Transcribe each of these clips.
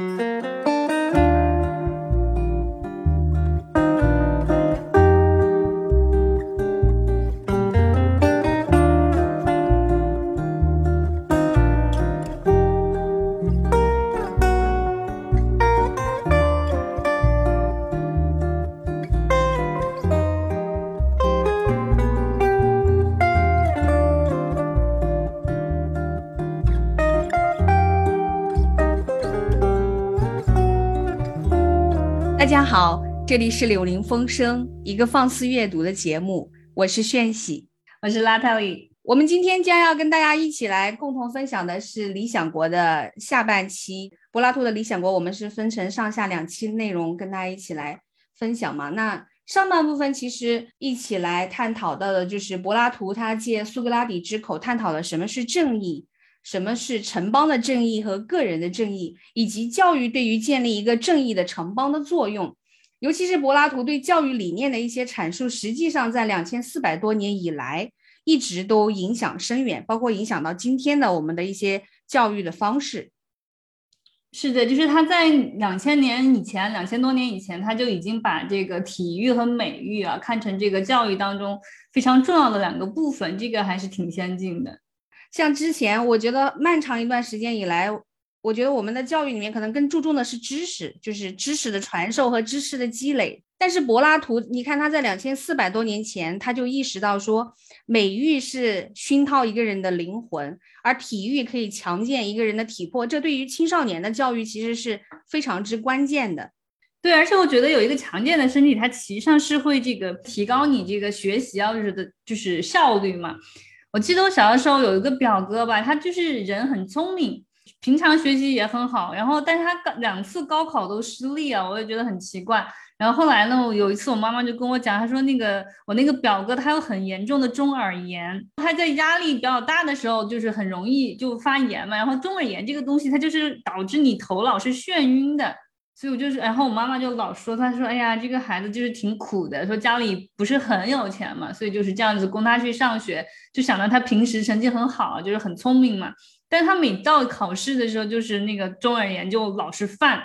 大这里是柳林风声，一个放肆阅读的节目。我是炫喜，我是拉特里。我们今天将要跟大家一起来共同分享的是《理想国》的下半期。柏拉图的《理想国》，我们是分成上下两期内容跟大家一起来分享嘛。那上半部分其实一起来探讨到的就是柏拉图他借苏格拉底之口探讨了什么是正义。什么是城邦的正义和个人的正义，以及教育对于建立一个正义的城邦的作用，尤其是柏拉图对教育理念的一些阐述，实际上在两千四百多年以来一直都影响深远，包括影响到今天的我们的一些教育的方式。是的，就是他在两千年以前，两千多年以前，他就已经把这个体育和美育啊看成这个教育当中非常重要的两个部分，这个还是挺先进的。像之前，我觉得漫长一段时间以来，我觉得我们的教育里面可能更注重的是知识，就是知识的传授和知识的积累。但是柏拉图，你看他在两千四百多年前，他就意识到说，美育是熏陶一个人的灵魂，而体育可以强健一个人的体魄。这对于青少年的教育其实是非常之关键的。对，而且我觉得有一个强健的身体，它其实上是会这个提高你这个学习啊，就是的，就是效率嘛。我记得我小的时候有一个表哥吧，他就是人很聪明，平常学习也很好，然后但是他高两次高考都失利啊，我也觉得很奇怪。然后后来呢，有一次我妈妈就跟我讲，她说那个我那个表哥他有很严重的中耳炎，他在压力比较大的时候就是很容易就发炎嘛。然后中耳炎这个东西，它就是导致你头脑是眩晕的。所以我就是，然后我妈妈就老说，她说，哎呀，这个孩子就是挺苦的，说家里不是很有钱嘛，所以就是这样子供他去上学，就想到他平时成绩很好，就是很聪明嘛，但他每到考试的时候，就是那个中耳炎就老是犯。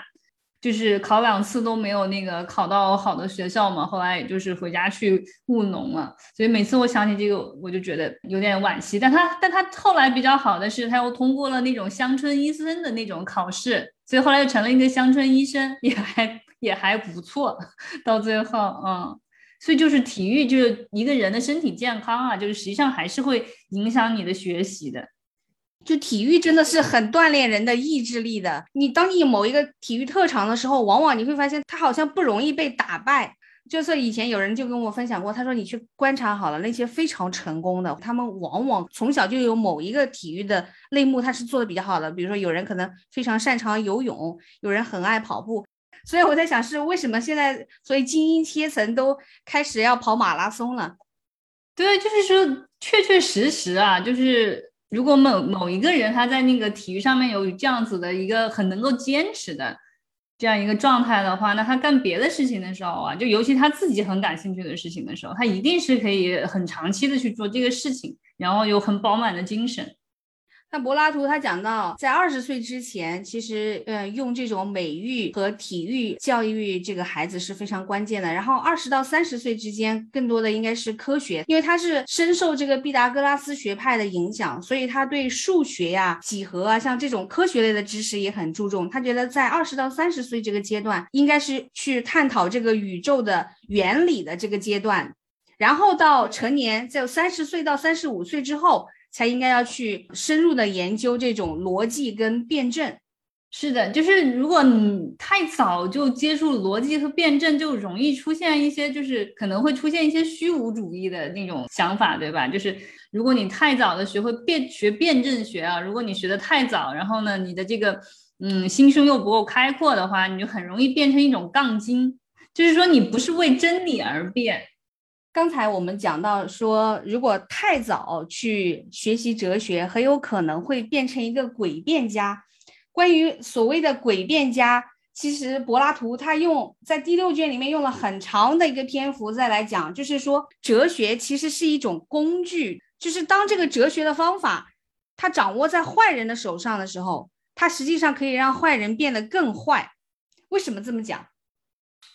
就是考两次都没有那个考到好的学校嘛，后来也就是回家去务农了。所以每次我想起这个，我就觉得有点惋惜。但他但他后来比较好的是，他又通过了那种乡村医生的那种考试，所以后来又成了一个乡村医生，也还也还不错。到最后，嗯，所以就是体育就是一个人的身体健康啊，就是实际上还是会影响你的学习的。就体育真的是很锻炼人的意志力的。你当你某一个体育特长的时候，往往你会发现他好像不容易被打败。就是以前有人就跟我分享过，他说你去观察好了那些非常成功的，他们往往从小就有某一个体育的类目他是做的比较好的。比如说有人可能非常擅长游泳，有人很爱跑步。所以我在想是为什么现在所以精英阶层都开始要跑马拉松了？对，就是说确确实实啊，就是。如果某某一个人他在那个体育上面有这样子的一个很能够坚持的这样一个状态的话，那他干别的事情的时候啊，就尤其他自己很感兴趣的事情的时候，他一定是可以很长期的去做这个事情，然后有很饱满的精神。那柏拉图他讲到，在二十岁之前，其实呃用这种美育和体育教育这个孩子是非常关键的。然后二十到三十岁之间，更多的应该是科学，因为他是深受这个毕达哥拉斯学派的影响，所以他对数学呀、几何啊，像这种科学类的知识也很注重。他觉得在二十到三十岁这个阶段，应该是去探讨这个宇宙的原理的这个阶段，然后到成年，在三十岁到三十五岁之后。才应该要去深入的研究这种逻辑跟辩证，是的，就是如果你太早就接触逻辑和辩证，就容易出现一些，就是可能会出现一些虚无主义的那种想法，对吧？就是如果你太早的学会辩学辩证学啊，如果你学的太早，然后呢，你的这个嗯心胸又不够开阔的话，你就很容易变成一种杠精，就是说你不是为真理而辩。刚才我们讲到说，如果太早去学习哲学，很有可能会变成一个诡辩家。关于所谓的诡辩家，其实柏拉图他用在第六卷里面用了很长的一个篇幅再来讲，就是说哲学其实是一种工具，就是当这个哲学的方法他掌握在坏人的手上的时候，它实际上可以让坏人变得更坏。为什么这么讲？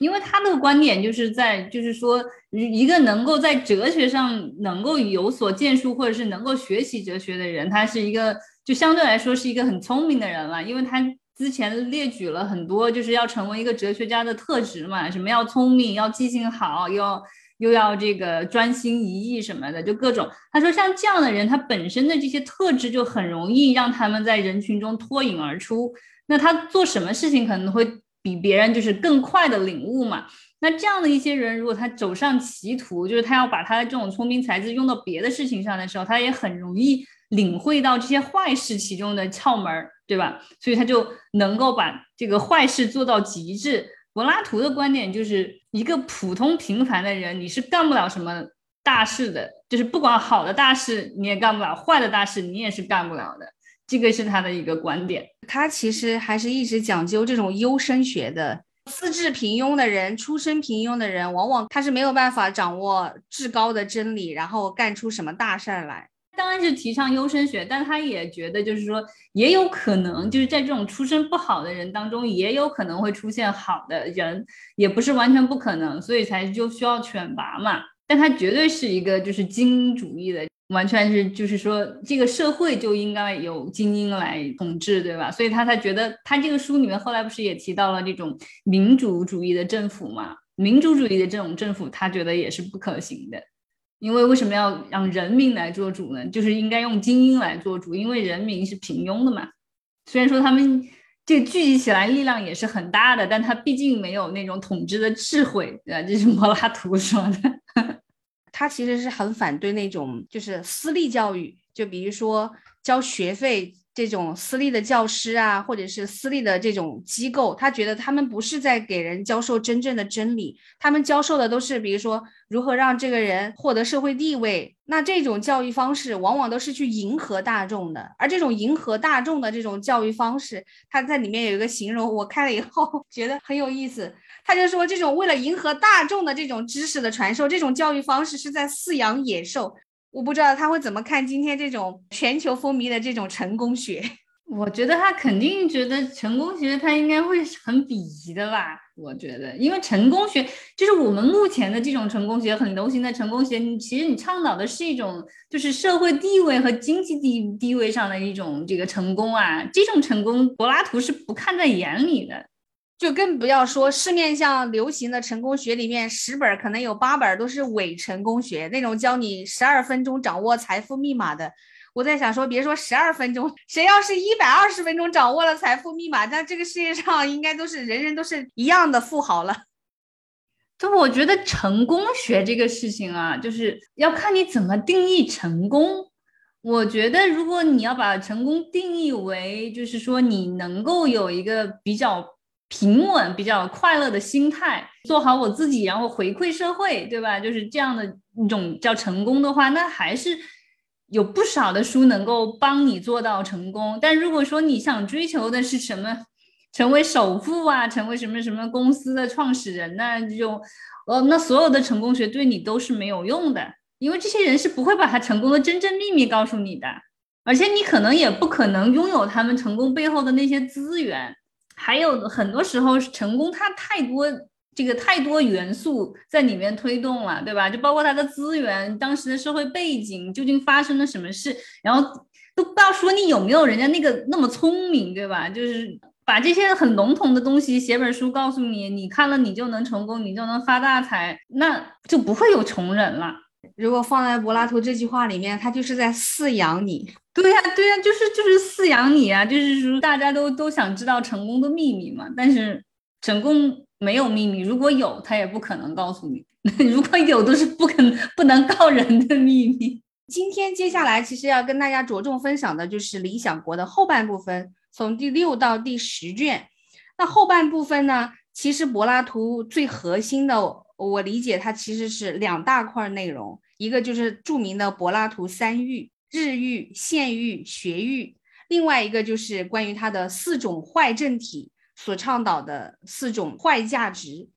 因为他的观点就是在，就是说，一个能够在哲学上能够有所建树，或者是能够学习哲学的人，他是一个就相对来说是一个很聪明的人了。因为他之前列举了很多就是要成为一个哲学家的特质嘛，什么要聪明，要记性好，要又要这个专心一意什么的，就各种。他说像这样的人，他本身的这些特质就很容易让他们在人群中脱颖而出。那他做什么事情可能会。比别人就是更快的领悟嘛，那这样的一些人，如果他走上歧途，就是他要把他的这种聪明才智用到别的事情上的时候，他也很容易领会到这些坏事其中的窍门，对吧？所以他就能够把这个坏事做到极致。柏拉图的观点就是一个普通平凡的人，你是干不了什么大事的，就是不管好的大事你也干不了，坏的大事你也是干不了的。这个是他的一个观点，他其实还是一直讲究这种优生学的。资质平庸的人，出身平庸的人，往往他是没有办法掌握至高的真理，然后干出什么大事儿来。当然是提倡优生学，但他也觉得，就是说，也有可能就是在这种出身不好的人当中，也有可能会出现好的人，也不是完全不可能，所以才就需要选拔嘛。但他绝对是一个就是精英主义的。完全是，就是说，这个社会就应该有精英来统治，对吧？所以他才觉得，他这个书里面后来不是也提到了这种民主主义的政府嘛？民主主义的这种政府，他觉得也是不可行的，因为为什么要让人民来做主呢？就是应该用精英来做主，因为人民是平庸的嘛。虽然说他们这聚集起来力量也是很大的，但他毕竟没有那种统治的智慧，对吧？这是柏拉图说的。他其实是很反对那种就是私立教育，就比如说交学费。这种私立的教师啊，或者是私立的这种机构，他觉得他们不是在给人教授真正的真理，他们教授的都是，比如说如何让这个人获得社会地位。那这种教育方式往往都是去迎合大众的，而这种迎合大众的这种教育方式，他在里面有一个形容，我看了以后 觉得很有意思。他就说，这种为了迎合大众的这种知识的传授，这种教育方式是在饲养野兽。我不知道他会怎么看今天这种全球风靡的这种成功学。我觉得他肯定觉得成功学他应该会很鄙夷的吧？我觉得，因为成功学就是我们目前的这种成功学很流行的成功学，你其实你倡导的是一种就是社会地位和经济地地位上的一种这个成功啊，这种成功柏拉图是不看在眼里的。就更不要说市面上流行的成功学里面，十本可能有八本都是伪成功学，那种教你十二分钟掌握财富密码的。我在想说，别说十二分钟，谁要是一百二十分钟掌握了财富密码，那这个世界上应该都是人人都是一样的富豪了。就我觉得成功学这个事情啊，就是要看你怎么定义成功。我觉得如果你要把成功定义为，就是说你能够有一个比较。平稳、比较快乐的心态，做好我自己，然后回馈社会，对吧？就是这样的一种叫成功的话，那还是有不少的书能够帮你做到成功。但如果说你想追求的是什么，成为首富啊，成为什么什么公司的创始人呢？这种，呃，那所有的成功学对你都是没有用的，因为这些人是不会把他成功的真正秘密告诉你的，而且你可能也不可能拥有他们成功背后的那些资源。还有很多时候成功，它太多这个太多元素在里面推动了，对吧？就包括它的资源、当时的社会背景、究竟发生了什么事，然后都不知道说你有没有人家那个那么聪明，对吧？就是把这些很笼统的东西写本书告诉你，你看了你就能成功，你就能发大财，那就不会有穷人了。如果放在柏拉图这句话里面，他就是在饲养你。对呀，对呀，就是就是饲养你啊，就是说大家都都想知道成功的秘密嘛。但是成功没有秘密，如果有，他也不可能告诉你。如果有，都是不可不能告人的秘密。今天接下来其实要跟大家着重分享的就是《理想国》的后半部分，从第六到第十卷。那后半部分呢，其实柏拉图最核心的，我理解它其实是两大块内容，一个就是著名的柏拉图三欲。日欲、现欲、学欲，另外一个就是关于他的四种坏政体所倡导的四种坏价值。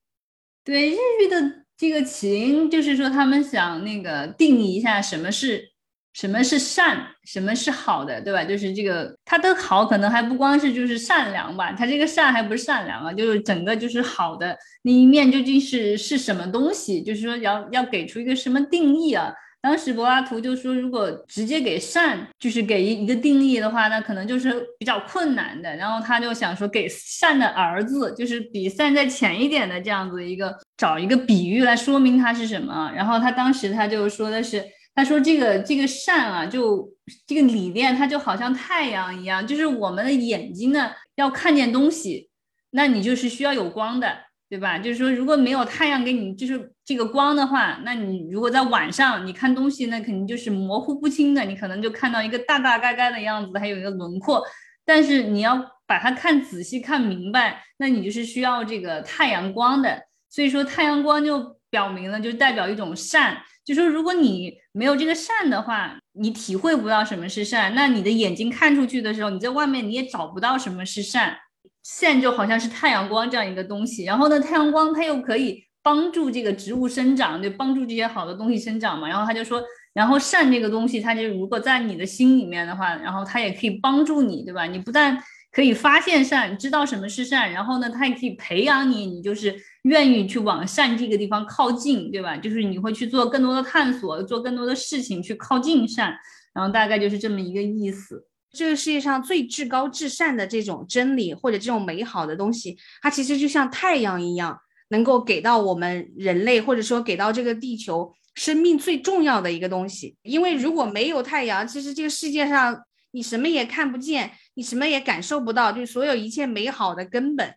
对日欲的这个起因，就是说他们想那个定义一下什么是什么是善，什么是好的，对吧？就是这个它的好，可能还不光是就是善良吧，它这个善还不是善良啊，就是整个就是好的那一面究竟是是什么东西？就是说要要给出一个什么定义啊？当时柏拉图就说，如果直接给善就是给一一个定义的话，那可能就是比较困难的。然后他就想说，给善的儿子，就是比善再浅一点的这样子一个，找一个比喻来说明它是什么。然后他当时他就说的是，他说这个这个善啊，就这个理念，它就好像太阳一样，就是我们的眼睛呢要看见东西，那你就是需要有光的。对吧？就是说，如果没有太阳给你就是这个光的话，那你如果在晚上你看东西，那肯定就是模糊不清的，你可能就看到一个大大概概的样子，还有一个轮廓。但是你要把它看仔细、看明白，那你就是需要这个太阳光的。所以说，太阳光就表明了，就代表一种善。就说如果你没有这个善的话，你体会不到什么是善，那你的眼睛看出去的时候，你在外面你也找不到什么是善。善就好像是太阳光这样一个东西，然后呢，太阳光它又可以帮助这个植物生长，就帮助这些好的东西生长嘛。然后他就说，然后善这个东西，它就如果在你的心里面的话，然后它也可以帮助你，对吧？你不但可以发现善，知道什么是善，然后呢，它也可以培养你，你就是愿意去往善这个地方靠近，对吧？就是你会去做更多的探索，做更多的事情去靠近善，然后大概就是这么一个意思。这个世界上最至高至善的这种真理或者这种美好的东西，它其实就像太阳一样，能够给到我们人类，或者说给到这个地球生命最重要的一个东西。因为如果没有太阳，其实这个世界上你什么也看不见，你什么也感受不到，就所有一切美好的根本。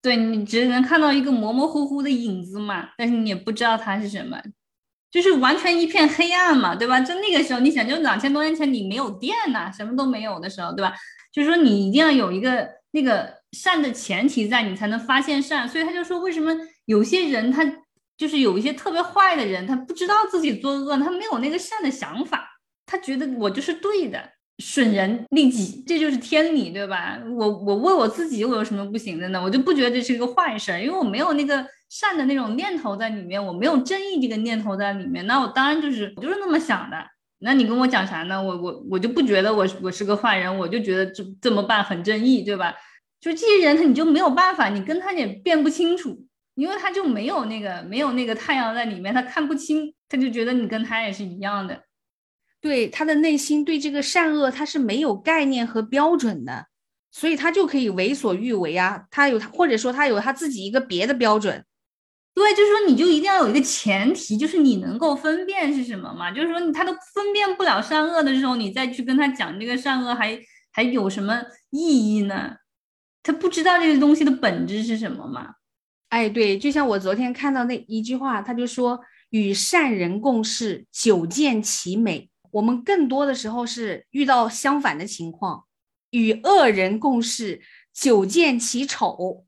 对你只能看到一个模模糊糊的影子嘛，但是你也不知道它是什么。就是完全一片黑暗嘛，对吧？就那个时候，你想，就两千多年前，你没有电呐，什么都没有的时候，对吧？就是说，你一定要有一个那个善的前提在，你才能发现善。所以他就说，为什么有些人他就是有一些特别坏的人，他不知道自己作恶，他没有那个善的想法，他觉得我就是对的。损人利己，这就是天理，对吧？我我为我自己，我有什么不行的呢？我就不觉得这是一个坏事，因为我没有那个善的那种念头在里面，我没有正义这个念头在里面，那我当然就是我就是那么想的。那你跟我讲啥呢？我我我就不觉得我我是个坏人，我就觉得这这么办很正义，对吧？就这些人，他你就没有办法，你跟他也辨不清楚，因为他就没有那个没有那个太阳在里面，他看不清，他就觉得你跟他也是一样的。对他的内心对这个善恶他是没有概念和标准的，所以他就可以为所欲为啊。他有他或者说他有他自己一个别的标准。对，就是说你就一定要有一个前提，就是你能够分辨是什么嘛。就是说他都分辨不了善恶的时候，你再去跟他讲这个善恶还还有什么意义呢？他不知道这个东西的本质是什么嘛？哎，对，就像我昨天看到那一句话，他就说与善人共事，久见其美。我们更多的时候是遇到相反的情况，与恶人共事，久见其丑。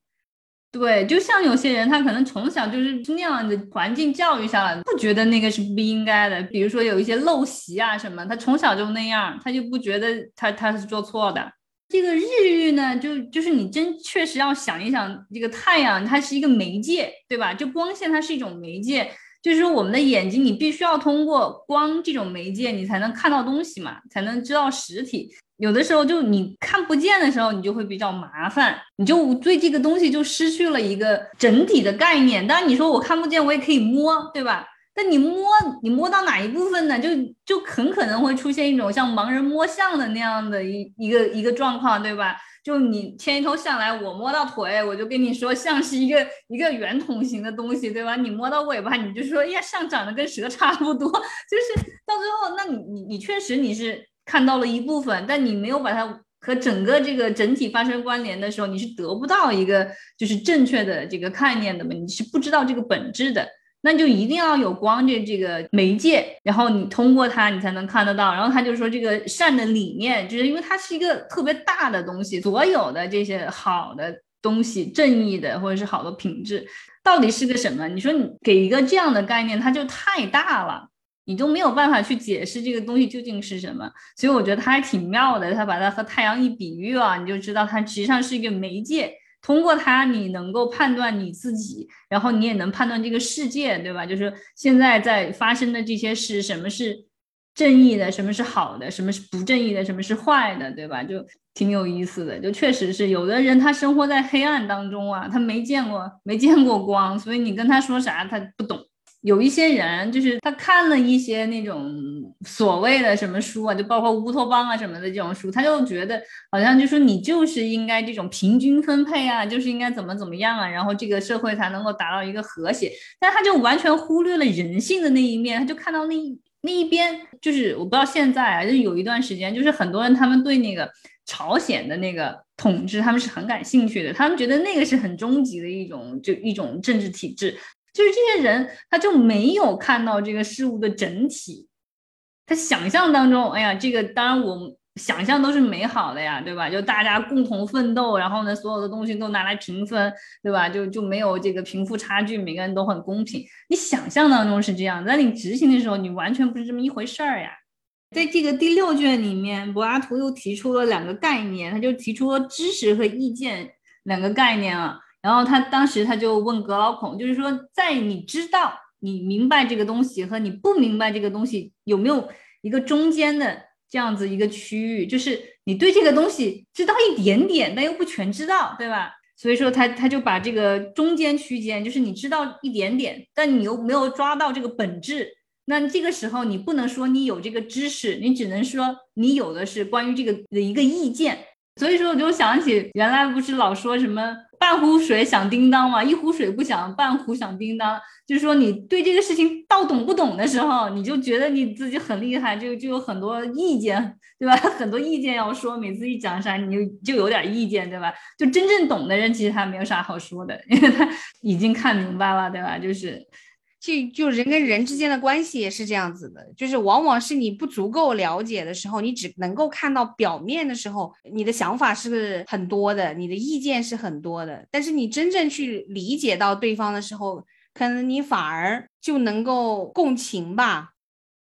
对，就像有些人，他可能从小就是那样的环境教育下来，不觉得那个是不应该的。比如说有一些陋习啊什么，他从小就那样，他就不觉得他他是做错的。这个日欲呢，就就是你真确实要想一想，这个太阳它是一个媒介，对吧？就光线它是一种媒介。就是，我们的眼睛，你必须要通过光这种媒介，你才能看到东西嘛，才能知道实体。有的时候，就你看不见的时候，你就会比较麻烦，你就对这个东西就失去了一个整体的概念。当然，你说我看不见，我也可以摸，对吧？但你摸，你摸到哪一部分呢？就就很可能会出现一种像盲人摸象的那样的一一个一个状况，对吧？就你牵一头象来，我摸到腿，我就跟你说象是一个一个圆筒形的东西，对吧？你摸到尾巴，你就说呀，象长得跟蛇差不多。就是到最后，那你你你确实你是看到了一部分，但你没有把它和整个这个整体发生关联的时候，你是得不到一个就是正确的这个概念的嘛？你是不知道这个本质的。那就一定要有光这这个媒介，然后你通过它，你才能看得到。然后他就说，这个善的理念，就是因为它是一个特别大的东西，所有的这些好的东西、正义的或者是好的品质，到底是个什么？你说你给一个这样的概念，它就太大了，你都没有办法去解释这个东西究竟是什么。所以我觉得它还挺妙的，他把它和太阳一比喻啊，你就知道它实际上是一个媒介。通过它，你能够判断你自己，然后你也能判断这个世界，对吧？就是现在在发生的这些事，什么是正义的，什么是好的，什么是不正义的，什么是坏的，对吧？就挺有意思的。就确实是有的人他生活在黑暗当中啊，他没见过没见过光，所以你跟他说啥他不懂。有一些人就是他看了一些那种所谓的什么书啊，就包括乌托邦啊什么的这种书，他就觉得好像就说你就是应该这种平均分配啊，就是应该怎么怎么样啊，然后这个社会才能够达到一个和谐。但他就完全忽略了人性的那一面，他就看到那那一边，就是我不知道现在啊，就有一段时间，就是很多人他们对那个朝鲜的那个统治他们是很感兴趣的，他们觉得那个是很终极的一种就一种政治体制。就是这些人，他就没有看到这个事物的整体，他想象当中，哎呀，这个当然我想象都是美好的呀，对吧？就大家共同奋斗，然后呢，所有的东西都拿来平分，对吧？就就没有这个贫富差距，每个人都很公平。你想象当中是这样，但你执行的时候，你完全不是这么一回事儿呀。在这个第六卷里面，柏拉图又提出了两个概念，他就提出了知识和意见两个概念啊。然后他当时他就问格老孔，就是说，在你知道、你明白这个东西和你不明白这个东西有没有一个中间的这样子一个区域，就是你对这个东西知道一点点，但又不全知道，对吧？所以说他他就把这个中间区间，就是你知道一点点，但你又没有抓到这个本质，那这个时候你不能说你有这个知识，你只能说你有的是关于这个的一个意见。所以说我就想起原来不是老说什么。半壶水响叮当嘛，一壶水不响，半壶响叮当。就是说，你对这个事情到懂不懂的时候，你就觉得你自己很厉害，就就有很多意见，对吧？很多意见要说，每次一讲啥，你就就有点意见，对吧？就真正懂的人，其实他没有啥好说的，因为他已经看明白了，对吧？就是。就就人跟人之间的关系也是这样子的，就是往往是你不足够了解的时候，你只能够看到表面的时候，你的想法是很多的，你的意见是很多的，但是你真正去理解到对方的时候，可能你反而就能够共情吧。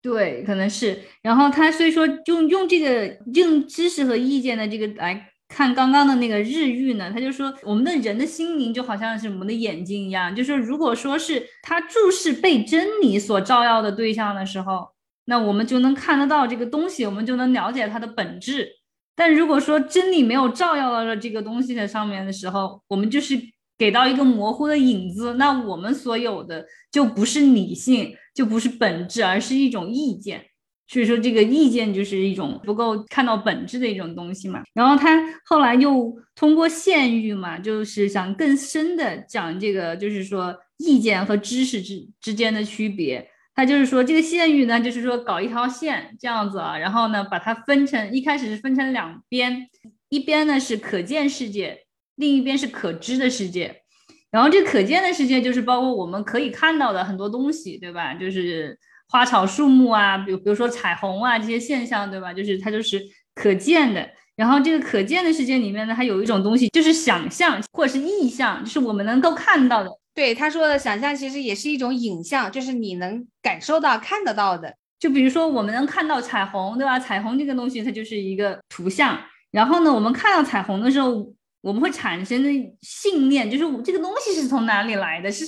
对，可能是。然后他所以说用用这个用知识和意见的这个来。看刚刚的那个日语呢，他就说我们的人的心灵就好像是我们的眼睛一样，就是如果说是他注视被真理所照耀的对象的时候，那我们就能看得到这个东西，我们就能了解它的本质。但如果说真理没有照耀到了这个东西的上面的时候，我们就是给到一个模糊的影子，那我们所有的就不是理性，就不是本质，而是一种意见。所以说，这个意见就是一种不够看到本质的一种东西嘛。然后他后来又通过县域嘛，就是想更深的讲这个，就是说意见和知识之之间的区别。他就是说，这个县域呢，就是说搞一条线这样子啊，然后呢，把它分成一开始是分成两边，一边呢是可见世界，另一边是可知的世界。然后这可见的世界就是包括我们可以看到的很多东西，对吧？就是。花草树木啊，比如比如说彩虹啊这些现象，对吧？就是它就是可见的。然后这个可见的世界里面呢，它有一种东西，就是想象或者是意象，就是我们能够看到的。对他说的想象，其实也是一种影像，就是你能感受到、看得到的。就比如说我们能看到彩虹，对吧？彩虹这个东西它就是一个图像。然后呢，我们看到彩虹的时候，我们会产生的信念，就是这个东西是从哪里来的？是。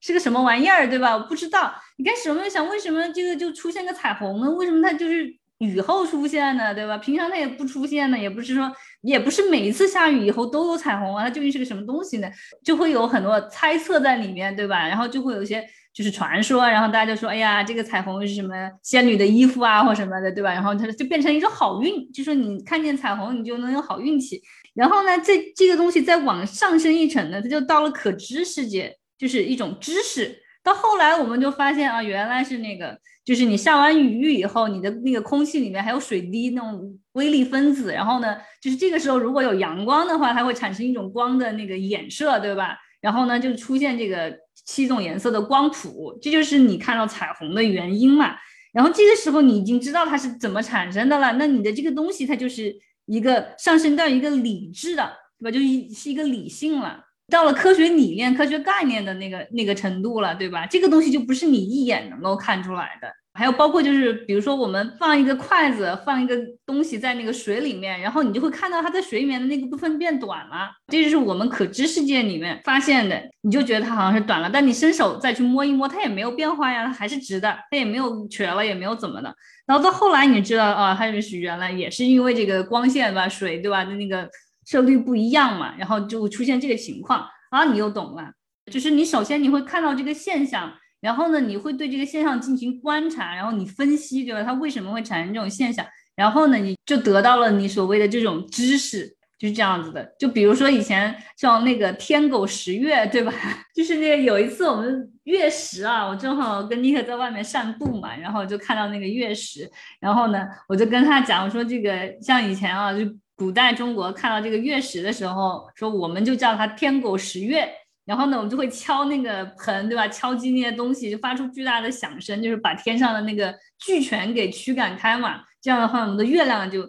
是个什么玩意儿，对吧？我不知道。你开始有没有想，为什么这个就出现个彩虹呢？为什么它就是雨后出现呢，对吧？平常它也不出现呢，也不是说，也不是每一次下雨以后都有彩虹啊。它究竟是个什么东西呢？就会有很多猜测在里面，对吧？然后就会有一些就是传说，然后大家就说，哎呀，这个彩虹是什么仙女的衣服啊，或什么的，对吧？然后它就变成一种好运，就说你看见彩虹，你就能有好运气。然后呢，这这个东西再往上升一层呢，它就到了可知世界。就是一种知识，到后来我们就发现啊，原来是那个，就是你下完雨以后，你的那个空气里面还有水滴那种微粒分子，然后呢，就是这个时候如果有阳光的话，它会产生一种光的那个衍射，对吧？然后呢，就出现这个七种颜色的光谱，这就是你看到彩虹的原因嘛。然后这个时候你已经知道它是怎么产生的了，那你的这个东西它就是一个上升到一个理智的，对吧？就一是一个理性了。到了科学理念、科学概念的那个那个程度了，对吧？这个东西就不是你一眼能够看出来的，还有包括就是，比如说我们放一个筷子，放一个东西在那个水里面，然后你就会看到它在水里面的那个部分变短了，这就是我们可知世界里面发现的。你就觉得它好像是短了，但你伸手再去摸一摸，它也没有变化呀，它还是直的，它也没有瘸了，也没有怎么的。然后到后来你知道啊，它就是原来也是因为这个光线吧，水对吧的那个色率不一样嘛，然后就出现这个情况啊，你又懂了，就是你首先你会看到这个现象。然后呢，你会对这个现象进行观察，然后你分析，对吧？它为什么会产生这种现象？然后呢，你就得到了你所谓的这种知识，就是这样子的。就比如说以前像那个天狗食月，对吧？就是那个有一次我们月食啊，我正好跟尼克在外面散步嘛，然后就看到那个月食，然后呢，我就跟他讲，我说这个像以前啊，就古代中国看到这个月食的时候，说我们就叫它天狗食月。然后呢，我们就会敲那个盆，对吧？敲击那些东西，就发出巨大的响声，就是把天上的那个巨犬给驱赶开嘛。这样的话，我们的月亮就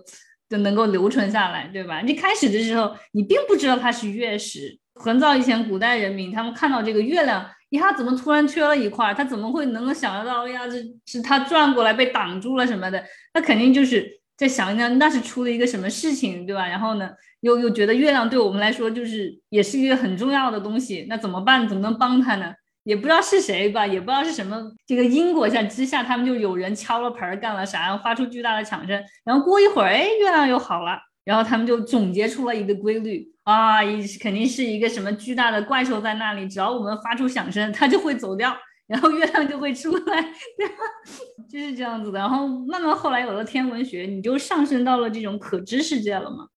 就能够留存下来，对吧？一开始的时候，你并不知道它是月食。很早以前，古代人民他们看到这个月亮，一下怎么突然缺了一块？他怎么会能够想得到？哎呀，这是它转过来被挡住了什么的？那肯定就是在想一想，那是出了一个什么事情，对吧？然后呢？又又觉得月亮对我们来说就是也是一个很重要的东西，那怎么办？怎么能帮他呢？也不知道是谁吧，也不知道是什么这个因果下之下，他们就有人敲了盆儿干了啥，然后发出巨大的响声，然后过一会儿，哎，月亮又好了，然后他们就总结出了一个规律啊，一肯定是一个什么巨大的怪兽在那里，只要我们发出响声，它就会走掉，然后月亮就会出来，就是这样子的。然后慢慢后来有了天文学，你就上升到了这种可知世界了嘛。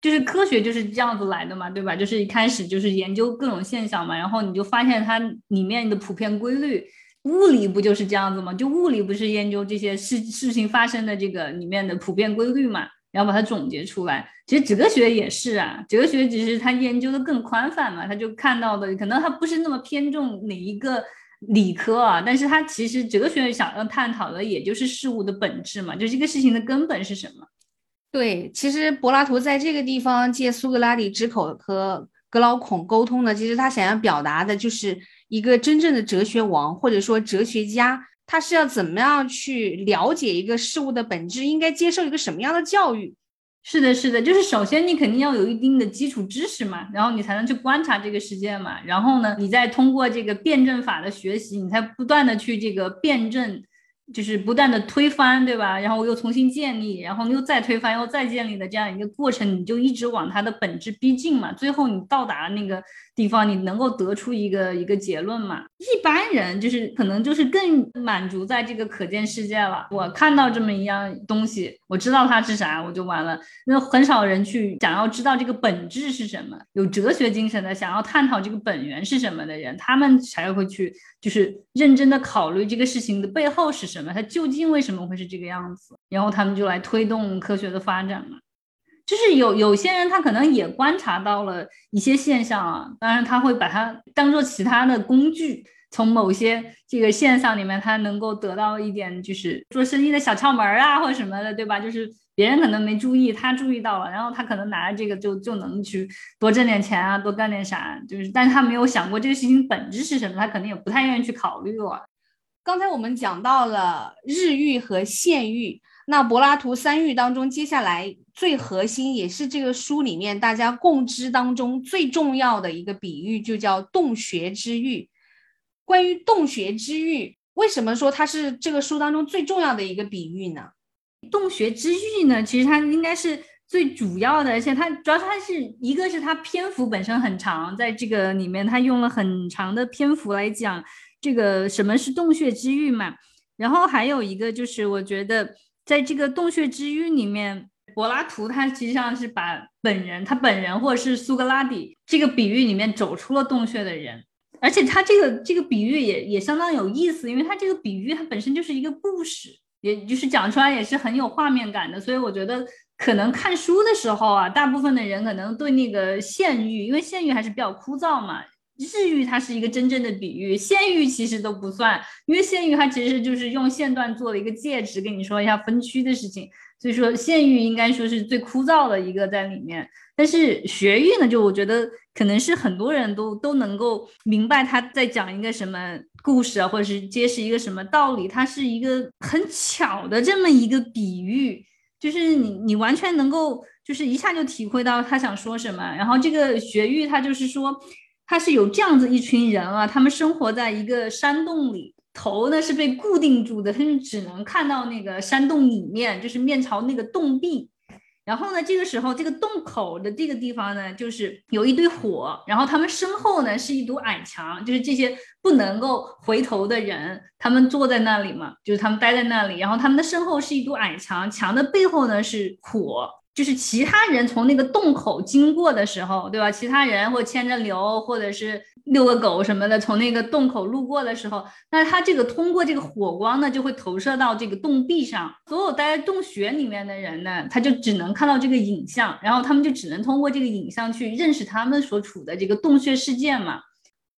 就是科学就是这样子来的嘛，对吧？就是一开始就是研究各种现象嘛，然后你就发现它里面的普遍规律。物理不就是这样子吗？就物理不是研究这些事事情发生的这个里面的普遍规律嘛，然后把它总结出来。其实哲学也是啊，哲学只是它研究的更宽泛嘛，它就看到的可能它不是那么偏重哪一个理科啊，但是它其实哲学想要探讨的也就是事物的本质嘛，就这个事情的根本是什么。对，其实柏拉图在这个地方借苏格拉底之口和格劳孔沟通呢，其实他想要表达的就是一个真正的哲学王或者说哲学家，他是要怎么样去了解一个事物的本质，应该接受一个什么样的教育？是的，是的，就是首先你肯定要有一定的基础知识嘛，然后你才能去观察这个世界嘛，然后呢，你再通过这个辩证法的学习，你才不断的去这个辩证。就是不断的推翻，对吧？然后又重新建立，然后又再推翻，又再建立的这样一个过程，你就一直往它的本质逼近嘛。最后你到达那个地方，你能够得出一个一个结论嘛？一般人就是可能就是更满足在这个可见世界了。我看到这么一样东西，我知道它是啥，我就完了。那很少人去想要知道这个本质是什么，有哲学精神的，想要探讨这个本源是什么的人，他们才会去就是认真的考虑这个事情的背后是。什么？它究竟为什么会是这个样子？然后他们就来推动科学的发展嘛。就是有有些人他可能也观察到了一些现象啊，当然他会把它当做其他的工具，从某些这个现象里面他能够得到一点就是做生意的小窍门啊，或者什么的，对吧？就是别人可能没注意，他注意到了，然后他可能拿着这个就就能去多挣点钱啊，多干点啥，就是但是他没有想过这个事情本质是什么，他肯定也不太愿意去考虑了。刚才我们讲到了日域和现域，那柏拉图三域当中，接下来最核心也是这个书里面大家共知当中最重要的一个比喻，就叫洞穴之域。关于洞穴之域，为什么说它是这个书当中最重要的一个比喻呢？洞穴之域呢，其实它应该是最主要的，而且它主要它是一个是它篇幅本身很长，在这个里面它用了很长的篇幅来讲。这个什么是洞穴之域嘛？然后还有一个就是，我觉得在这个洞穴之域里面，柏拉图他实际上是把本人，他本人或者是苏格拉底这个比喻里面走出了洞穴的人，而且他这个这个比喻也也相当有意思，因为他这个比喻它本身就是一个故事，也就是讲出来也是很有画面感的，所以我觉得可能看书的时候啊，大部分的人可能对那个县域，因为县域还是比较枯燥嘛。日玉它是一个真正的比喻，线玉其实都不算，因为线玉它其实就是用线段做了一个介质，跟你说一下分区的事情，所以说线玉应该说是最枯燥的一个在里面。但是学玉呢，就我觉得可能是很多人都都能够明白他在讲一个什么故事啊，或者是揭示一个什么道理，它是一个很巧的这么一个比喻，就是你你完全能够就是一下就体会到他想说什么。然后这个学玉他就是说。他是有这样子一群人啊，他们生活在一个山洞里，头呢是被固定住的，他们只能看到那个山洞里面，就是面朝那个洞壁。然后呢，这个时候这个洞口的这个地方呢，就是有一堆火，然后他们身后呢是一堵矮墙，就是这些不能够回头的人，他们坐在那里嘛，就是他们待在那里，然后他们的身后是一堵矮墙，墙的背后呢是火。就是其他人从那个洞口经过的时候，对吧？其他人或牵着牛，或者是遛个狗什么的，从那个洞口路过的时候，那他这个通过这个火光呢，就会投射到这个洞壁上。所有待在洞穴里面的人呢，他就只能看到这个影像，然后他们就只能通过这个影像去认识他们所处的这个洞穴世界嘛。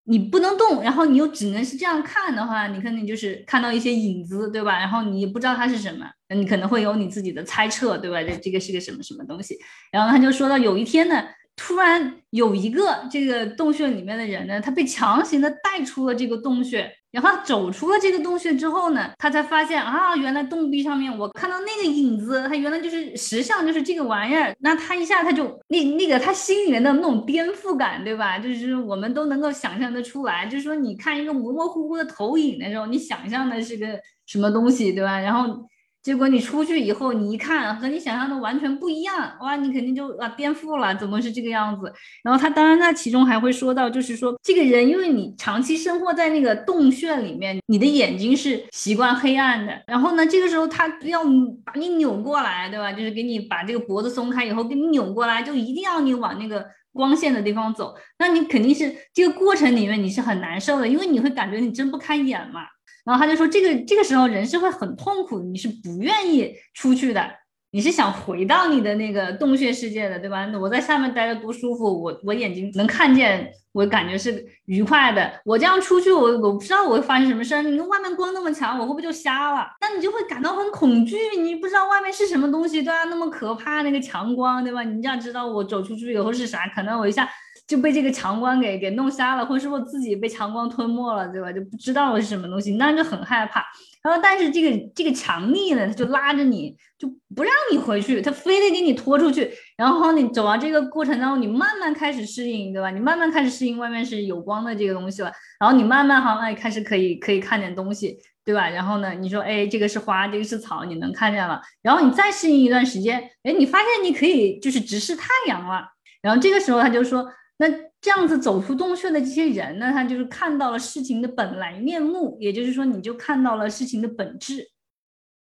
你不能动，然后你又只能是这样看的话，你肯定就是看到一些影子，对吧？然后你不知道它是什么，你可能会有你自己的猜测，对吧？这这个是个什么什么东西？然后他就说到有一天呢。突然有一个这个洞穴里面的人呢，他被强行的带出了这个洞穴，然后走出了这个洞穴之后呢，他才发现啊，原来洞壁上面我看到那个影子，他原来就是石像，就是这个玩意儿。那他一下他就那那个他心里面的那种颠覆感，对吧？就是我们都能够想象得出来，就是说你看一个模模糊糊的投影的时候，你想象的是个什么东西，对吧？然后。结果你出去以后，你一看和你想象的完全不一样，哇，你肯定就啊颠覆了，怎么是这个样子？然后他当然他其中还会说到，就是说这个人，因为你长期生活在那个洞穴里面，你的眼睛是习惯黑暗的。然后呢，这个时候他要把你扭过来，对吧？就是给你把这个脖子松开以后，给你扭过来，就一定要你往那个光线的地方走。那你肯定是这个过程里面你是很难受的，因为你会感觉你睁不开眼嘛。然后他就说，这个这个时候人是会很痛苦，你是不愿意出去的，你是想回到你的那个洞穴世界的，对吧？我在下面待着多舒服，我我眼睛能看见，我感觉是愉快的。我这样出去，我我不知道我会发生什么事儿。你外面光那么强，我会不会就瞎了？那你就会感到很恐惧，你不知道外面是什么东西，对啊，那么可怕那个强光，对吧？你这样知道我走出去以后是啥？可能我一下。就被这个强光给给弄瞎了，或者是我自己被强光吞没了，对吧？就不知道是什么东西，那就很害怕。然后，但是这个这个强力呢，他就拉着你，就不让你回去，他非得给你拖出去。然后你走到这个过程当中，你慢慢开始适应，对吧？你慢慢开始适应外面是有光的这个东西了。然后你慢慢好，哎，开始可以可以看点东西，对吧？然后呢，你说，哎，这个是花，这个是草，你能看见了。然后你再适应一段时间，哎，你发现你可以就是直视太阳了。然后这个时候他就说。那这样子走出洞穴的这些人呢，他就是看到了事情的本来面目，也就是说，你就看到了事情的本质。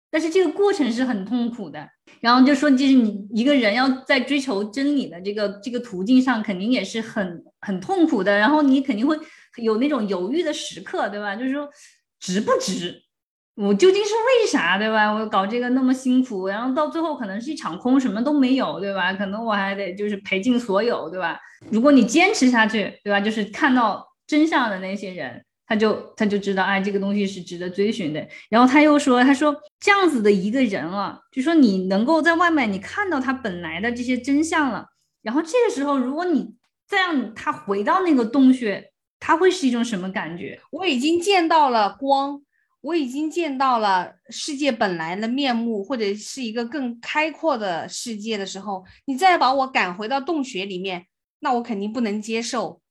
但是这个过程是很痛苦的。然后就说，就是你一个人要在追求真理的这个这个途径上，肯定也是很很痛苦的。然后你肯定会有那种犹豫的时刻，对吧？就是说，值不值？我究竟是为啥，对吧？我搞这个那么辛苦，然后到最后可能是一场空，什么都没有，对吧？可能我还得就是赔尽所有，对吧？如果你坚持下去，对吧？就是看到真相的那些人，他就他就知道，哎，这个东西是值得追寻的。然后他又说，他说这样子的一个人啊，就说你能够在外面你看到他本来的这些真相了，然后这个时候如果你再让他回到那个洞穴，他会是一种什么感觉？我已经见到了光。我已经见到了世界本来的面目，或者是一个更开阔的世界的时候，你再把我赶回到洞穴里面，那我肯定不能接受。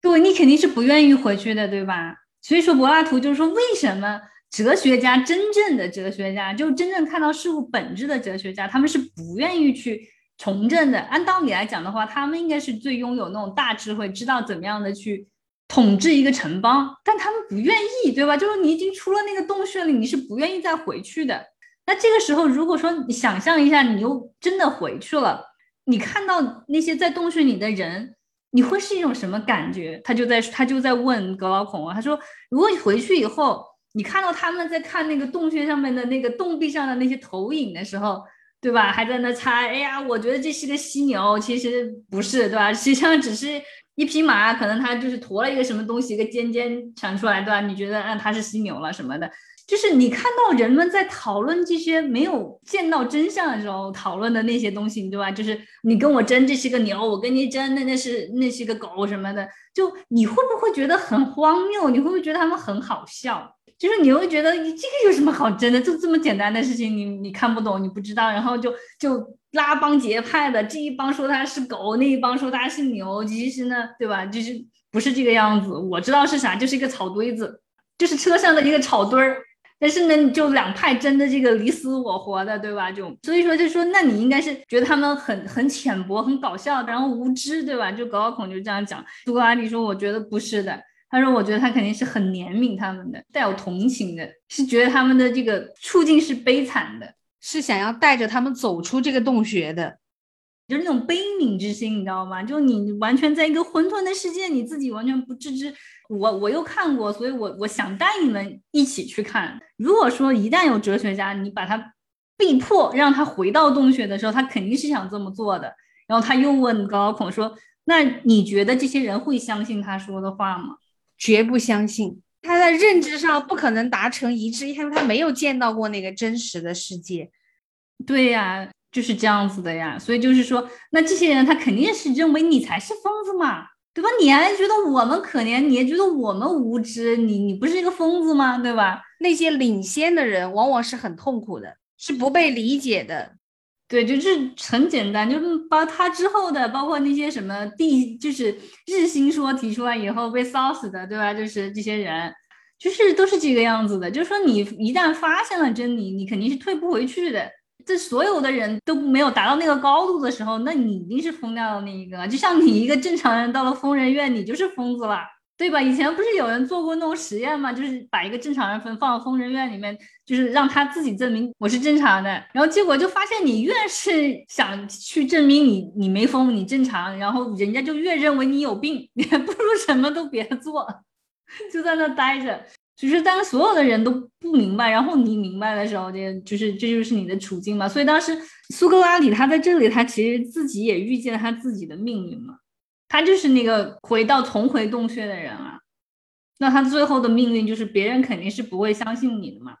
对，你肯定是不愿意回去的，对吧？所以说，柏拉图就是说，为什么哲学家真正的哲学家，就真正看到事物本质的哲学家，他们是不愿意去从政的。按道理来讲的话，他们应该是最拥有那种大智慧，知道怎么样的去。统治一个城邦，但他们不愿意，对吧？就是你已经出了那个洞穴了，你是不愿意再回去的。那这个时候，如果说你想象一下，你又真的回去了，你看到那些在洞穴里的人，你会是一种什么感觉？他就在他就在问格老孔啊，他说，如果你回去以后，你看到他们在看那个洞穴上面的那个洞壁上的那些投影的时候。对吧？还在那猜，哎呀，我觉得这是个犀牛，其实不是，对吧？实际上只是一匹马，可能它就是驮了一个什么东西，一个尖尖长出来，对吧？你觉得啊，它是犀牛了什么的？就是你看到人们在讨论这些没有见到真相的时候讨论的那些东西，对吧？就是你跟我争这是个牛，我跟你争那那是那是个狗什么的，就你会不会觉得很荒谬？你会不会觉得他们很好笑？就是你会觉得你这个有什么好争的？就这么简单的事情，你你看不懂，你不知道，然后就就拉帮结派的，这一帮说他是狗，那一帮说他是牛，其实呢，对吧？就是不是这个样子。我知道是啥，就是一个草堆子，就是车上的一个草堆儿。但是呢，就两派争的这个你死我活的，对吧？就所以说，就说那你应该是觉得他们很很浅薄、很搞笑，然后无知，对吧？就高考孔就这样讲。苏格拉底说：“我觉得不是的。”他说：“我觉得他肯定是很怜悯他们的，带有同情的，是觉得他们的这个处境是悲惨的，是想要带着他们走出这个洞穴的，就是那种悲悯之心，你知道吗？就你完全在一个混沌的世界，你自己完全不自知。”我我又看过，所以我我想带你们一起去看。如果说一旦有哲学家，你把他逼迫让他回到洞穴的时候，他肯定是想这么做的。然后他又问高孔说：“那你觉得这些人会相信他说的话吗？”绝不相信，他在认知上不可能达成一致，因为他没有见到过那个真实的世界。对呀，就是这样子的呀。所以就是说，那这些人他肯定是认为你才是疯子嘛。对吧？你还觉得我们可怜？你还觉得我们无知？你你不是一个疯子吗？对吧？那些领先的人往往是很痛苦的，是不被理解的。对，就是很简单，就是包他之后的，包括那些什么地，就是日心说提出来以后被烧死的，对吧？就是这些人，就是都是这个样子的。就是说，你一旦发现了真理，你肯定是退不回去的。这所有的人都没有达到那个高度的时候，那你一定是疯掉的那一个。就像你一个正常人到了疯人院，你就是疯子了，对吧？以前不是有人做过那种实验吗？就是把一个正常人分放到疯人院里面，就是让他自己证明我是正常的，然后结果就发现你越是想去证明你你没疯，你正常，然后人家就越认为你有病，你还不如什么都别做，就在那待着。就是当所有的人都不明白，然后你明白的时候，这就是这就是你的处境嘛。所以当时苏格拉底他在这里，他其实自己也预见了他自己的命运嘛。他就是那个回到重回洞穴的人啊。那他最后的命运就是别人肯定是不会相信你的嘛。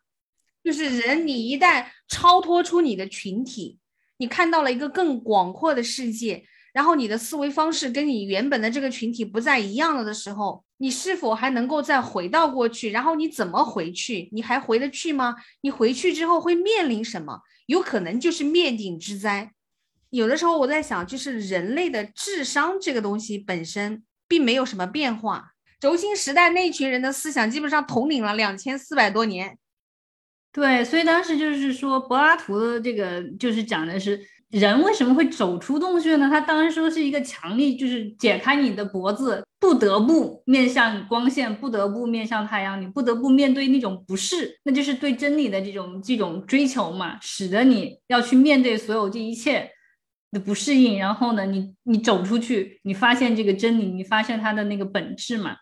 就是人，你一旦超脱出你的群体，你看到了一个更广阔的世界，然后你的思维方式跟你原本的这个群体不再一样了的时候。你是否还能够再回到过去？然后你怎么回去？你还回得去吗？你回去之后会面临什么？有可能就是灭顶之灾。有的时候我在想，就是人类的智商这个东西本身并没有什么变化。轴心时代那群人的思想基本上统领了两千四百多年。对，所以当时就是说，柏拉图的这个就是讲的是。人为什么会走出洞穴呢？他当然说是一个强力，就是解开你的脖子，不得不面向光线，不得不面向太阳，你不得不面对那种不适，那就是对真理的这种这种追求嘛，使得你要去面对所有这一切的不适应。然后呢，你你走出去，你发现这个真理，你发现它的那个本质嘛。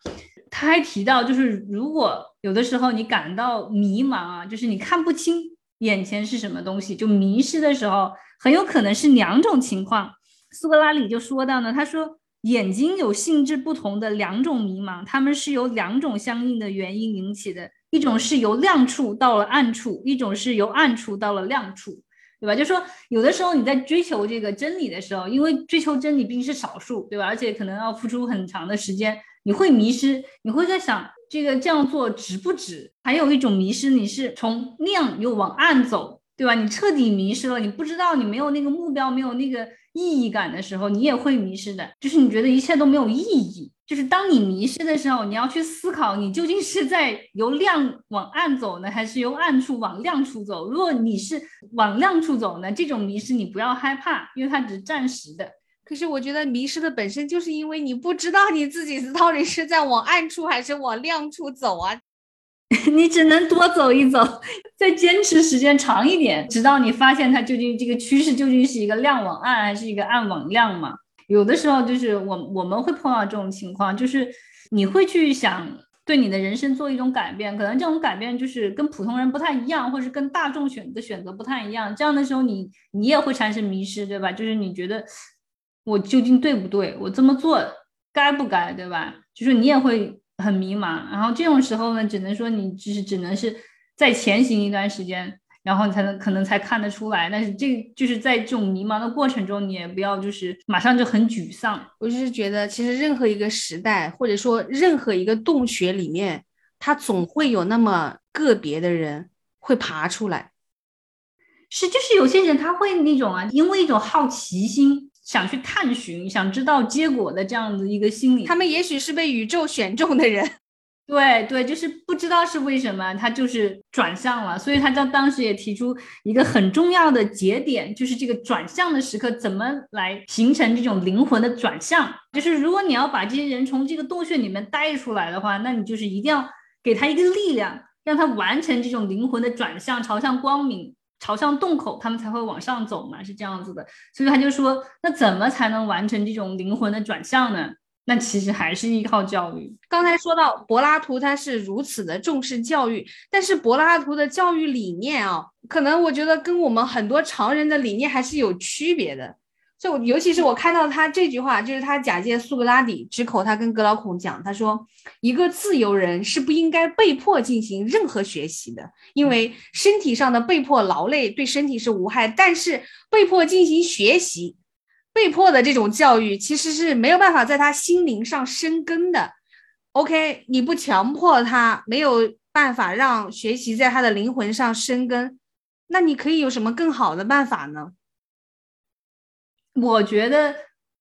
他还提到，就是如果有的时候你感到迷茫啊，就是你看不清眼前是什么东西，就迷失的时候。很有可能是两种情况，苏格拉底就说到呢，他说眼睛有性质不同的两种迷茫，他们是由两种相应的原因引起的，一种是由亮处到了暗处，一种是由暗处到了亮处，对吧？就说有的时候你在追求这个真理的时候，因为追求真理毕竟是少数，对吧？而且可能要付出很长的时间，你会迷失，你会在想这个这样做值不值？还有一种迷失，你是从亮又往暗走。对吧？你彻底迷失了，你不知道你没有那个目标，没有那个意义感的时候，你也会迷失的。就是你觉得一切都没有意义。就是当你迷失的时候，你要去思考，你究竟是在由亮往暗走呢，还是由暗处往亮处走？如果你是往亮处走呢，这种迷失你不要害怕，因为它只是暂时的。可是我觉得迷失的本身就是因为你不知道你自己到底是在往暗处还是往亮处走啊。你只能多走一走，再坚持时间长一点，直到你发现它究竟这个趋势究竟是一个亮往暗还是一个暗往亮嘛？有的时候就是我我们会碰到这种情况，就是你会去想对你的人生做一种改变，可能这种改变就是跟普通人不太一样，或是跟大众选的选择不太一样。这样的时候，你你也会产生迷失，对吧？就是你觉得我究竟对不对？我这么做。该不该，对吧？就是你也会很迷茫。然后这种时候呢，只能说你就是只能是再前行一段时间。然后你才能可能才看得出来，但是这就是在这种迷茫的过程中，你也不要就是马上就很沮丧。我就是觉得，其实任何一个时代，或者说任何一个洞穴里面，它总会有那么个别的人会爬出来。是，就是有些人他会那种啊，因为一种好奇心，想去探寻，想知道结果的这样的一个心理。他们也许是被宇宙选中的人。对对，就是不知道是为什么，他就是转向了，所以他当当时也提出一个很重要的节点，就是这个转向的时刻，怎么来形成这种灵魂的转向？就是如果你要把这些人从这个洞穴里面带出来的话，那你就是一定要给他一个力量，让他完成这种灵魂的转向，朝向光明，朝向洞口，他们才会往上走嘛，是这样子的。所以他就说，那怎么才能完成这种灵魂的转向呢？那其实还是依靠教育。刚才说到柏拉图，他是如此的重视教育，但是柏拉图的教育理念啊，可能我觉得跟我们很多常人的理念还是有区别的。就尤其是我看到他这句话，就是他假借苏格拉底之口，他跟格劳孔讲，他说一个自由人是不应该被迫进行任何学习的，因为身体上的被迫劳累对身体是无害，但是被迫进行学习。被迫的这种教育其实是没有办法在他心灵上生根的。OK，你不强迫他，没有办法让学习在他的灵魂上生根，那你可以有什么更好的办法呢？我觉得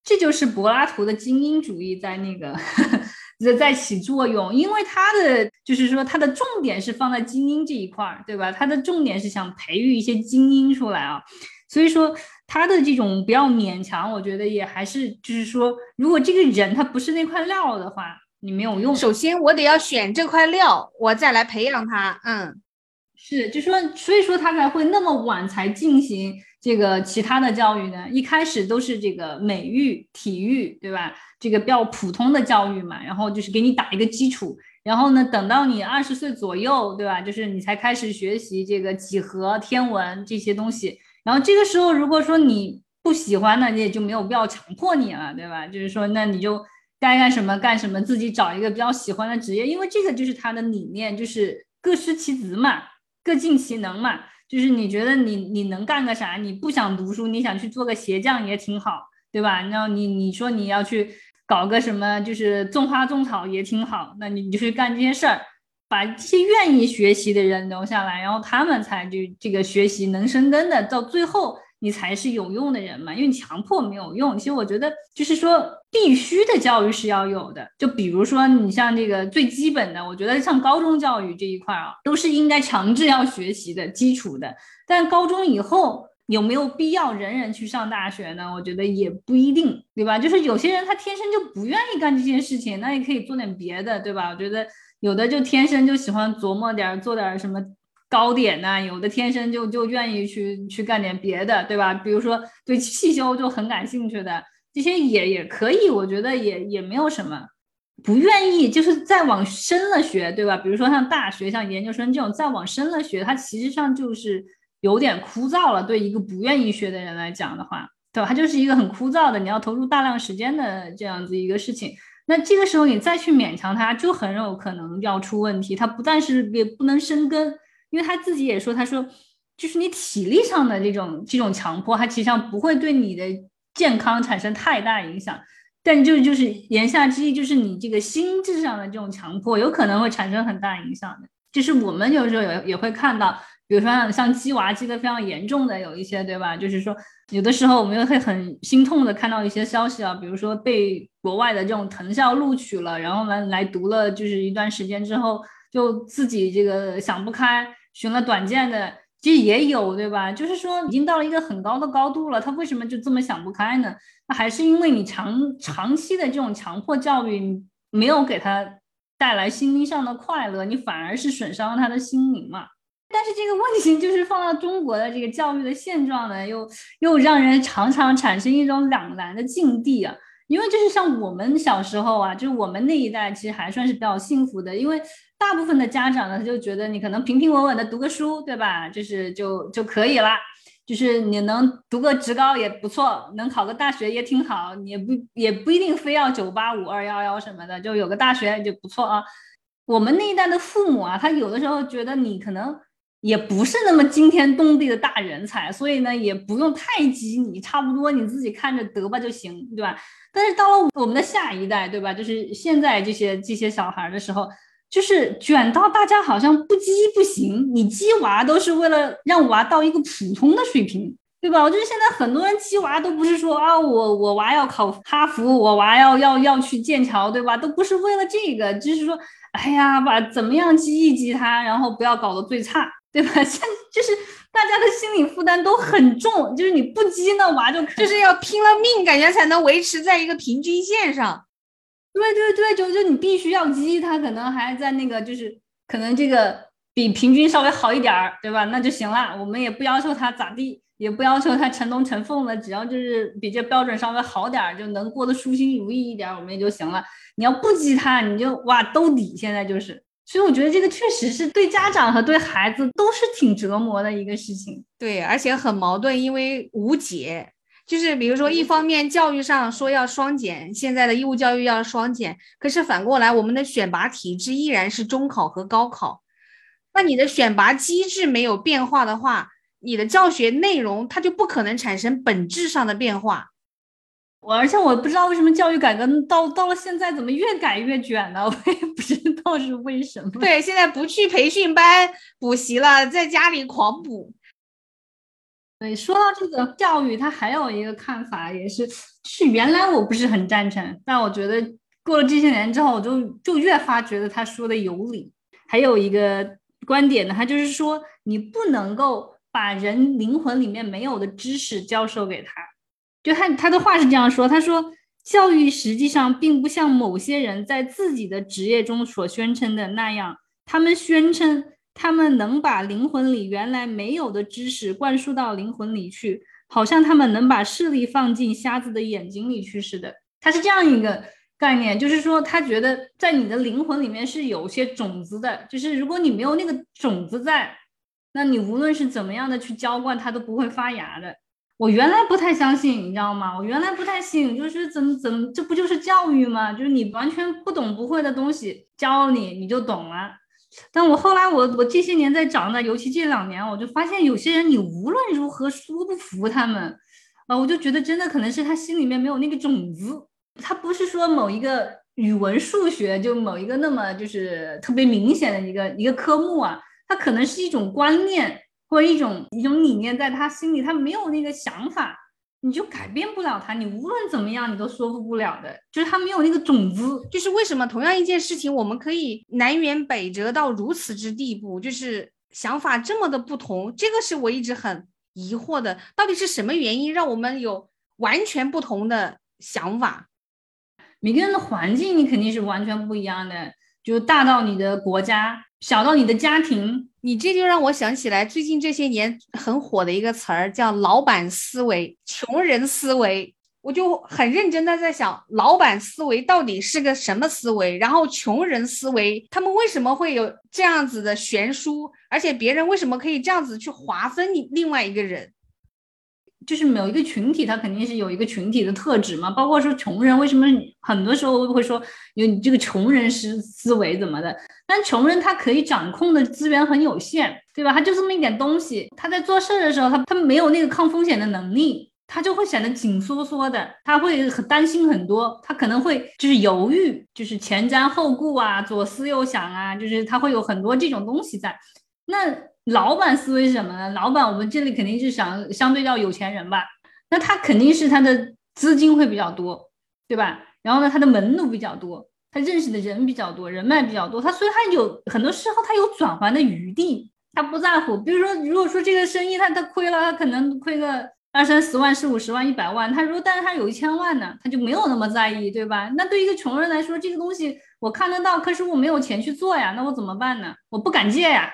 这就是柏拉图的精英主义在那个 在起作用，因为他的就是说他的重点是放在精英这一块儿，对吧？他的重点是想培育一些精英出来啊，所以说。他的这种不要勉强，我觉得也还是就是说，如果这个人他不是那块料的话，你没有用。首先我得要选这块料，我再来培养他。嗯，是，就说所以说他才会那么晚才进行这个其他的教育呢？一开始都是这个美育、体育，对吧？这个比较普通的教育嘛，然后就是给你打一个基础，然后呢，等到你二十岁左右，对吧？就是你才开始学习这个几何、天文这些东西。然后这个时候，如果说你不喜欢，那你也就没有必要强迫你了，对吧？就是说，那你就该干什么干什么，自己找一个比较喜欢的职业，因为这个就是他的理念，就是各司其职嘛，各尽其能嘛。就是你觉得你你能干个啥？你不想读书，你想去做个鞋匠也挺好，对吧？然后你你说你要去搞个什么，就是种花种草也挺好，那你就去干这些事儿。把这些愿意学习的人留下来，然后他们才就这个学习能生根的，到最后你才是有用的人嘛。因为强迫没有用。其实我觉得，就是说必须的教育是要有的。就比如说你像这个最基本的，我觉得像高中教育这一块啊，都是应该强制要学习的基础的。但高中以后有没有必要人人去上大学呢？我觉得也不一定，对吧？就是有些人他天生就不愿意干这件事情，那也可以做点别的，对吧？我觉得。有的就天生就喜欢琢磨点做点什么糕点呐，有的天生就就愿意去去干点别的，对吧？比如说对汽修就很感兴趣的，这些也也可以，我觉得也也没有什么。不愿意就是再往深了学，对吧？比如说像大学、像研究生这种再往深了学，它其实上就是有点枯燥了。对一个不愿意学的人来讲的话，对吧？它就是一个很枯燥的，你要投入大量时间的这样子一个事情。那这个时候你再去勉强他，就很有可能要出问题。他不但是也不能生根，因为他自己也说，他说就是你体力上的这种这种强迫，他其实上不会对你的健康产生太大影响。但就就是言下之意，就是你这个心智上的这种强迫，有可能会产生很大影响的。就是我们有时候也也会看到，比如说像像鸡娃鸡的非常严重的有一些，对吧？就是说。有的时候我们又会很心痛的看到一些消息啊，比如说被国外的这种藤校录取了，然后来来读了，就是一段时间之后就自己这个想不开，寻了短见的，其实也有，对吧？就是说已经到了一个很高的高度了，他为什么就这么想不开呢？那还是因为你长长期的这种强迫教育没有给他带来心灵上的快乐，你反而是损伤了他的心灵嘛。但是这个问题就是放到中国的这个教育的现状呢，又又让人常常产生一种两难的境地啊。因为就是像我们小时候啊，就是我们那一代其实还算是比较幸福的，因为大部分的家长呢，他就觉得你可能平平稳稳的读个书，对吧？就是就就可以了。就是你能读个职高也不错，能考个大学也挺好，也不也不一定非要九八五二幺幺什么的，就有个大学就不错啊。我们那一代的父母啊，他有的时候觉得你可能也不是那么惊天动地的大人才，所以呢也不用太激你，差不多你自己看着得吧就行，对吧？但是到了我们的下一代，对吧？就是现在这些这些小孩的时候。就是卷到大家好像不激不行，你激娃都是为了让娃到一个普通的水平，对吧？我觉得现在很多人激娃都不是说啊，我我娃要考哈佛，我娃要要要去剑桥，对吧？都不是为了这个，就是说，哎呀，把怎么样激一激他，然后不要搞得最差，对吧？现就是大家的心理负担都很重，就是你不激那娃就就是要拼了命，感觉才能维持在一个平均线上。对对对，就就你必须要激他，可能还在那个，就是可能这个比平均稍微好一点儿，对吧？那就行了。我们也不要求他咋地，也不要求他成龙成凤的，只要就是比这标准稍微好点儿，就能过得舒心如意一点，我们也就行了。你要不激他，你就哇兜底。现在就是，所以我觉得这个确实是对家长和对孩子都是挺折磨的一个事情。对，而且很矛盾，因为无解。就是比如说，一方面教育上说要双减，现在的义务教育要双减，可是反过来，我们的选拔体制依然是中考和高考。那你的选拔机制没有变化的话，你的教学内容它就不可能产生本质上的变化。我而且我不知道为什么教育改革到到了现在怎么越改越卷呢？我也不知道是为什么。对，现在不去培训班补习了，在家里狂补。对，说到这个教育，他还有一个看法，也是是原来我不是很赞成，但我觉得过了这些年之后，我就就越发觉得他说的有理。还有一个观点呢，他就是说你不能够把人灵魂里面没有的知识教授给他。就他他的话是这样说，他说教育实际上并不像某些人在自己的职业中所宣称的那样，他们宣称。他们能把灵魂里原来没有的知识灌输到灵魂里去，好像他们能把视力放进瞎子的眼睛里去似的。他是这样一个概念，就是说他觉得在你的灵魂里面是有些种子的，就是如果你没有那个种子在，那你无论是怎么样的去浇灌，它都不会发芽的。我原来不太相信，你知道吗？我原来不太信，就是怎么怎么这不就是教育吗？就是你完全不懂不会的东西教你，你就懂了。但我后来，我我这些年在长大，尤其这两年，我就发现有些人，你无论如何说不服他们，啊，我就觉得真的可能是他心里面没有那个种子，他不是说某一个语文、数学就某一个那么就是特别明显的一个一个科目啊，他可能是一种观念或者一种一种理念，在他心里他没有那个想法。你就改变不了他，你无论怎么样，你都说服不了的。就是他没有那个种子。就是为什么同样一件事情，我们可以南辕北辙到如此之地步，就是想法这么的不同。这个是我一直很疑惑的，到底是什么原因让我们有完全不同的想法？每个人的环境你肯定是完全不一样的，就大到你的国家，小到你的家庭。你这就让我想起来最近这些年很火的一个词儿，叫“老板思维”、“穷人思维”。我就很认真的在想，老板思维到底是个什么思维？然后穷人思维，他们为什么会有这样子的悬殊？而且别人为什么可以这样子去划分你另外一个人？就是某一个群体，他肯定是有一个群体的特质嘛。包括说穷人，为什么很多时候会说有你这个穷人思思维怎么的？但穷人他可以掌控的资源很有限，对吧？他就这么一点东西，他在做事的时候，他他没有那个抗风险的能力，他就会显得紧缩缩的，他会很担心很多，他可能会就是犹豫，就是前瞻后顾啊，左思右想啊，就是他会有很多这种东西在。那老板思维是什么呢？老板，我们这里肯定是想相对叫有钱人吧？那他肯定是他的资金会比较多，对吧？然后呢，他的门路比较多，他认识的人比较多，人脉比较多，他所以他有很多时候他有转还的余地，他不在乎。比如说，如果说这个生意他他亏了，他可能亏个二三十万、四五十万、一百万，他如果但是他有一千万呢，他就没有那么在意，对吧？那对一个穷人来说，这个东西我看得到，可是我没有钱去做呀，那我怎么办呢？我不敢借呀。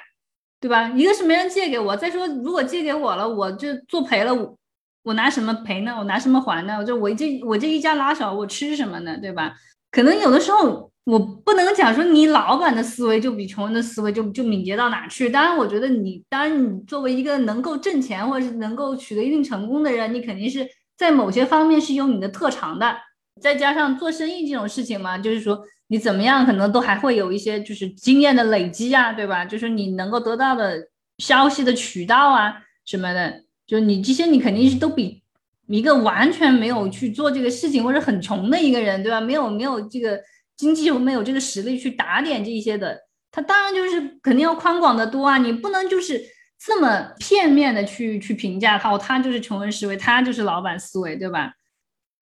对吧？一个是没人借给我，再说如果借给我了，我就做赔了，我我拿什么赔呢？我拿什么还呢？我就我这我这一家老小，我吃什么呢？对吧？可能有的时候我不能讲说你老板的思维就比穷人的思维就就敏捷到哪去。当然，我觉得你，当然你作为一个能够挣钱或者是能够取得一定成功的人，你肯定是在某些方面是有你的特长的。再加上做生意这种事情嘛，就是说你怎么样，可能都还会有一些就是经验的累积啊，对吧？就是你能够得到的消息的渠道啊什么的，就你这些你肯定是都比一个完全没有去做这个事情或者很穷的一个人，对吧？没有没有这个。经济没有这个实力去打点这些的，他当然就是肯定要宽广的多啊！你不能就是这么片面的去去评价他，他就是穷人思维，他就是老板思维，对吧？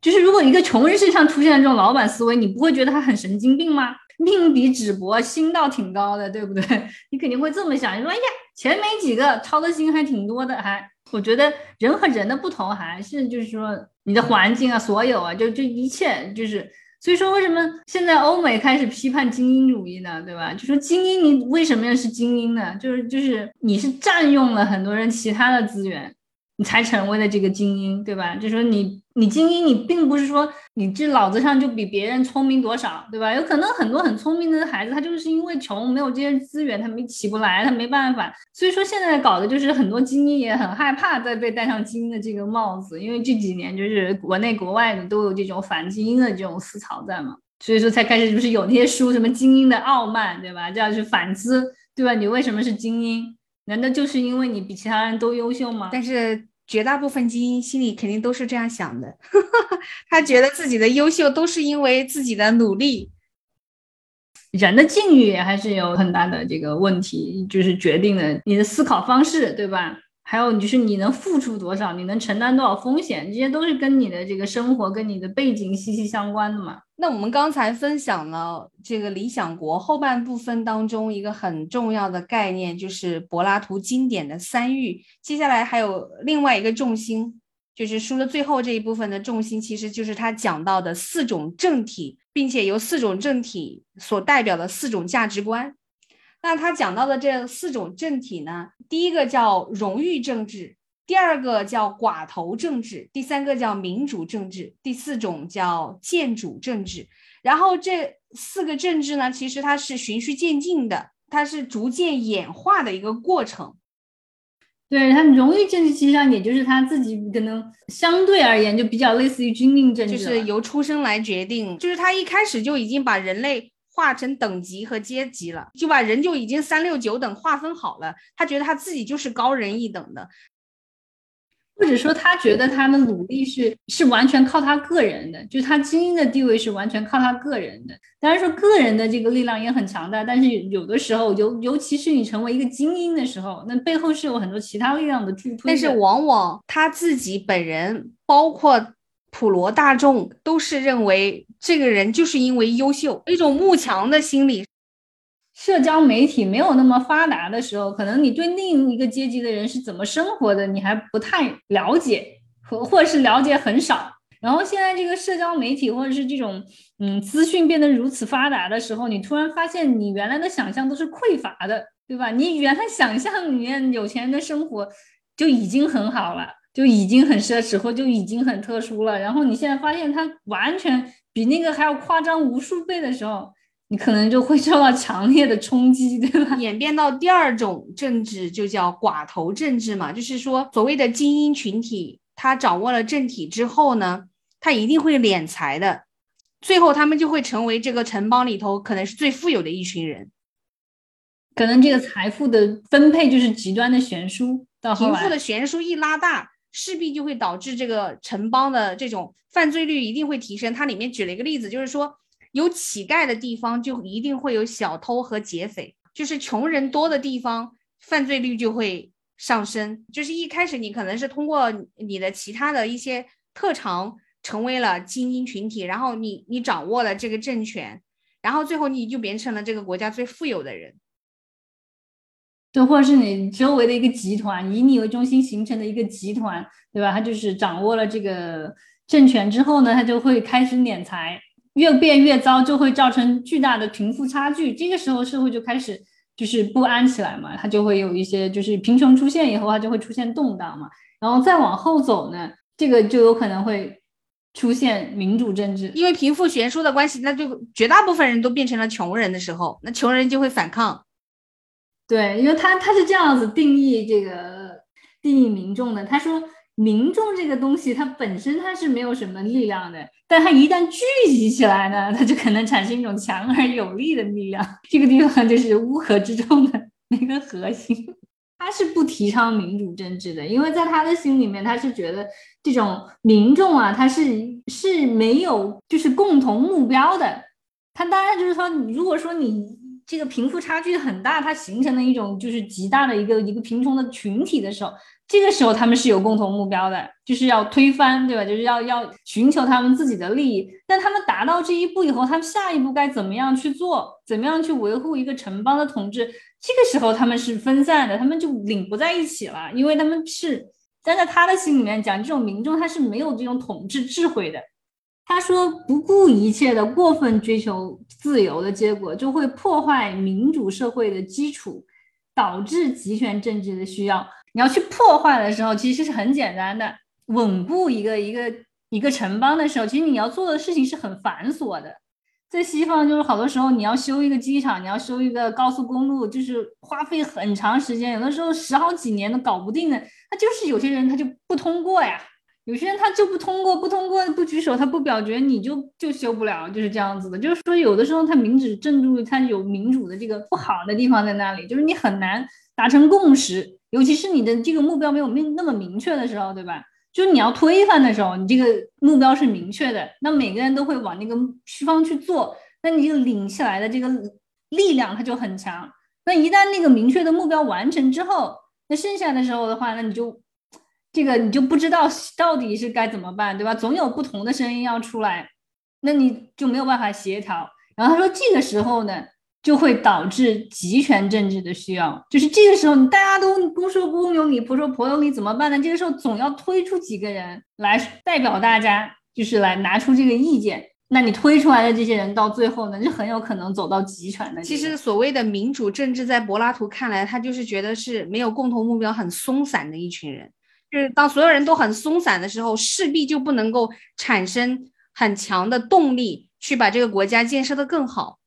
就是如果一个穷人身上出现这种老板思维，你不会觉得他很神经病吗？命比纸薄，心倒挺高的，对不对？你肯定会这么想，你说哎呀，钱没几个，操的心还挺多的，还我觉得人和人的不同，还是就是说你的环境啊，所有啊，就就一切就是。所以说，为什么现在欧美开始批判精英主义呢？对吧？就说精英，你为什么要是精英呢？就是就是你是占用了很多人其他的资源。你才成为了这个精英，对吧？就说你，你精英，你并不是说你这脑子上就比别人聪明多少，对吧？有可能很多很聪明的孩子，他就是因为穷，没有这些资源，他没起不来，他没办法。所以说现在搞的就是很多精英也很害怕再被戴上精英的这个帽子，因为这几年就是国内国外的都有这种反精英的这种思潮在嘛，所以说才开始就是有那些书，什么精英的傲慢，对吧？这样去反思，对吧？你为什么是精英？难道就是因为你比其他人都优秀吗？但是。绝大部分精英心里肯定都是这样想的，他觉得自己的优秀都是因为自己的努力。人的境遇还是有很大的这个问题，就是决定了你的思考方式，对吧？还有就是你能付出多少，你能承担多少风险，这些都是跟你的这个生活、跟你的背景息息相关的嘛。那我们刚才分享了这个《理想国》后半部分当中一个很重要的概念，就是柏拉图经典的三欲。接下来还有另外一个重心，就是书的最后这一部分的重心，其实就是他讲到的四种政体，并且由四种政体所代表的四种价值观。那他讲到的这四种政体呢？第一个叫荣誉政治，第二个叫寡头政治，第三个叫民主政治，第四种叫建主政治。然后这四个政治呢，其实它是循序渐进的，它是逐渐演化的一个过程。对它荣誉政治，实际上也就是他自己可能相对而言就比较类似于军令政治，就是由出生来决定，就是他一开始就已经把人类。划成等级和阶级了，就把人就已经三六九等划分好了。他觉得他自己就是高人一等的，或者说他觉得他的努力是是完全靠他个人的，就是他精英的地位是完全靠他个人的。当然说个人的这个力量也很强大，但是有的时候，尤尤其是你成为一个精英的时候，那背后是有很多其他力量的助推。但是往往他自己本人，包括。普罗大众都是认为这个人就是因为优秀，一种慕强的心理。社交媒体没有那么发达的时候，可能你对另一个阶级的人是怎么生活的，你还不太了解，或或者是了解很少。然后现在这个社交媒体或者是这种嗯资讯变得如此发达的时候，你突然发现你原来的想象都是匮乏的，对吧？你原来想象里面有钱人的生活就已经很好了。就已经很奢侈或就已经很特殊了，然后你现在发现它完全比那个还要夸张无数倍的时候，你可能就会受到强烈的冲击，对吧？演变到第二种政治就叫寡头政治嘛，就是说所谓的精英群体，他掌握了政体之后呢，他一定会敛财的，最后他们就会成为这个城邦里头可能是最富有的一群人，可能这个财富的分配就是极端的悬殊，到贫富的悬殊一拉大。势必就会导致这个城邦的这种犯罪率一定会提升。它里面举了一个例子，就是说有乞丐的地方就一定会有小偷和劫匪，就是穷人多的地方犯罪率就会上升。就是一开始你可能是通过你的其他的一些特长成为了精英群体，然后你你掌握了这个政权，然后最后你就变成了这个国家最富有的人。对，或者是你周围的一个集团，以你为中心形成的一个集团，对吧？他就是掌握了这个政权之后呢，他就会开始敛财，越变越糟，就会造成巨大的贫富差距。这个时候社会就开始就是不安起来嘛，它就会有一些就是贫穷出现以后，它就会出现动荡嘛。然后再往后走呢，这个就有可能会出现民主政治，因为贫富悬殊的关系，那就绝大部分人都变成了穷人的时候，那穷人就会反抗。对，因为他他是这样子定义这个定义民众的，他说民众这个东西它本身它是没有什么力量的，但它一旦聚集起来呢，它就可能产生一种强而有力的力量。这个地方就是乌合之众的 那个核心。他是不提倡民主政治的，因为在他的心里面，他是觉得这种民众啊，他是是没有就是共同目标的。他当然就是说，如果说你这个贫富差距很大，它形成了一种就是极大的一个一个贫穷的群体的时候。这个时候他们是有共同目标的，就是要推翻，对吧？就是要要寻求他们自己的利益。但他们达到这一步以后，他们下一步该怎么样去做？怎么样去维护一个城邦的统治？这个时候他们是分散的，他们就领不在一起了，因为他们是站在他的心里面讲，这种民众他是没有这种统治智慧的。他说，不顾一切的过分追求自由的结果，就会破坏民主社会的基础，导致集权政治的需要。你要去破坏的时候，其实是很简单的。稳固一个一个一个城邦的时候，其实你要做的事情是很繁琐的。在西方，就是好多时候你要修一个机场，你要修一个高速公路，就是花费很长时间，有的时候十好几年都搞不定的。他就是有些人他就不通过呀，有些人他就不通过，不通过不举手，他不表决，你就就修不了，就是这样子的。就是说，有的时候他民主政治它有民主的这个不好的地方在那里，就是你很难达成共识。尤其是你的这个目标没有明那么明确的时候，对吧？就是你要推翻的时候，你这个目标是明确的，那每个人都会往那个方去做，那你就领起来的这个力量它就很强。那一旦那个明确的目标完成之后，那剩下的时候的话，那你就这个你就不知道到底是该怎么办，对吧？总有不同的声音要出来，那你就没有办法协调。然后他说这个时候呢。就会导致集权政治的需要，就是这个时候，你大家都公说公有理，婆说婆有理，怎么办呢？这个时候总要推出几个人来代表大家，就是来拿出这个意见。那你推出来的这些人，到最后呢，就很有可能走到集权的。其实所谓的民主政治，在柏拉图看来，他就是觉得是没有共同目标、很松散的一群人。就是当所有人都很松散的时候，势必就不能够产生很强的动力，去把这个国家建设的更好。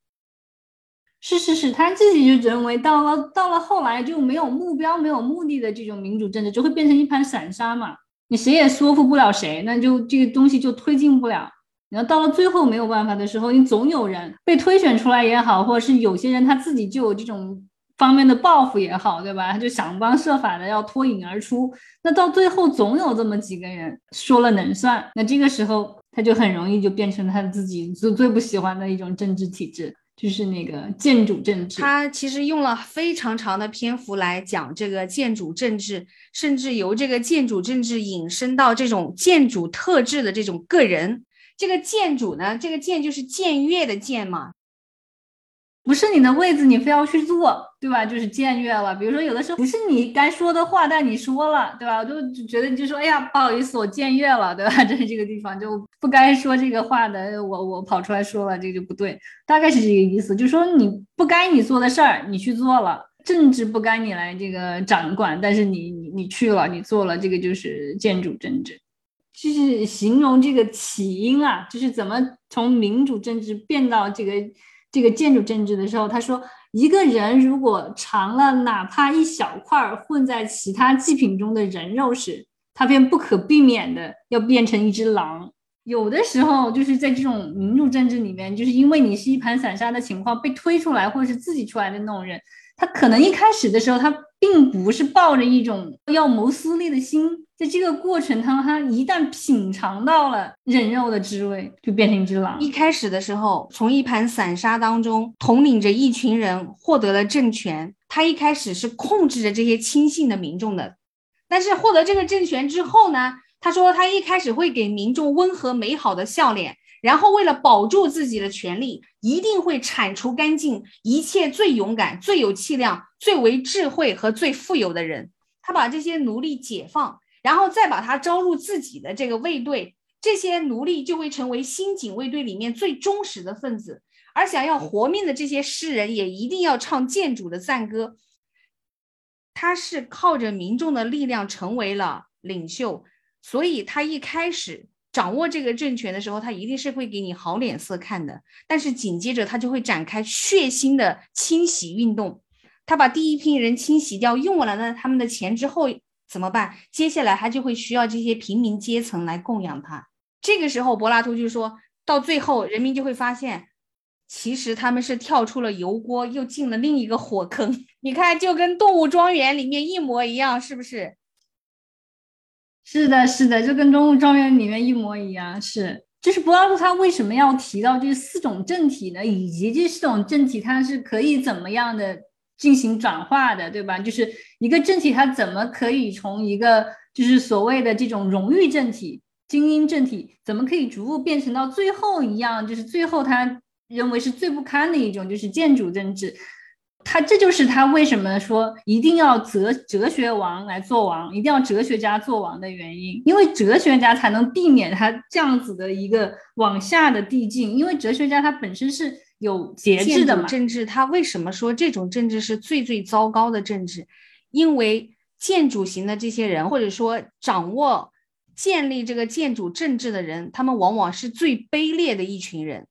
是是是，他自己就认为到了到了后来就没有目标、没有目的的这种民主政治，就会变成一盘散沙嘛。你谁也说服不了谁，那就这个东西就推进不了。然后到了最后没有办法的时候，你总有人被推选出来也好，或者是有些人他自己就有这种方面的报复也好，对吧？他就想方设法的要脱颖而出。那到最后总有这么几个人说了能算，那这个时候他就很容易就变成他自己最最不喜欢的一种政治体制。就是那个建主政治，他其实用了非常长的篇幅来讲这个建主政治，甚至由这个建主政治引申到这种建主特质的这种个人。这个建主呢，这个建就是僭越的僭嘛。不是你的位子，你非要去做，对吧？就是僭越了。比如说，有的时候不是你该说的话，但你说了，对吧？我就觉得你就说，哎呀，不好意思，我僭越了，对吧？这是这个地方就不该说这个话的，我我跑出来说了，这个就不对，大概是这个意思。就说你不该你做的事儿，你去做了，政治不该你来这个掌管，但是你你你去了，你做了，这个就是建主政治，就是形容这个起因啊，就是怎么从民主政治变到这个。这个建筑政治的时候，他说，一个人如果尝了哪怕一小块混在其他祭品中的人肉时，他便不可避免的要变成一只狼。有的时候，就是在这种民主政治里面，就是因为你是一盘散沙的情况被推出来，或者是自己出来的那种人。他可能一开始的时候，他并不是抱着一种要谋私利的心，在这个过程当中，他一旦品尝到了人肉的滋味，就变成一只狼。一开始的时候，从一盘散沙当中统领着一群人获得了政权，他一开始是控制着这些亲信的民众的，但是获得这个政权之后呢，他说他一开始会给民众温和美好的笑脸。然后，为了保住自己的权利，一定会铲除干净一切最勇敢、最有气量、最为智慧和最富有的人。他把这些奴隶解放，然后再把他招入自己的这个卫队，这些奴隶就会成为新警卫队里面最忠实的分子。而想要活命的这些诗人，也一定要唱建主的赞歌。他是靠着民众的力量成为了领袖，所以他一开始。掌握这个政权的时候，他一定是会给你好脸色看的。但是紧接着他就会展开血腥的清洗运动，他把第一批人清洗掉，用完了他们的钱之后怎么办？接下来他就会需要这些平民阶层来供养他。这个时候，柏拉图就说到最后，人民就会发现。其实他们是跳出了油锅，又进了另一个火坑。你看，就跟《动物庄园》里面一模一样，是不是？是的，是的，就跟《动物庄园》里面一模一样。是，就是柏拉图他为什么要提到这四种政体呢？以及这四种政体它是可以怎么样的进行转化的，对吧？就是一个政体它怎么可以从一个就是所谓的这种荣誉政体、精英政体，怎么可以逐步变成到最后一样，就是最后它。认为是最不堪的一种，就是建主政治。他这就是他为什么说一定要哲哲学王来做王，一定要哲学家做王的原因。因为哲学家才能避免他这样子的一个往下的递进。因为哲学家他本身是有节制的嘛。政治他为什么说这种政治是最最糟糕的政治？因为建筑型的这些人，或者说掌握建立这个建筑政治的人，他们往往是最卑劣的一群人。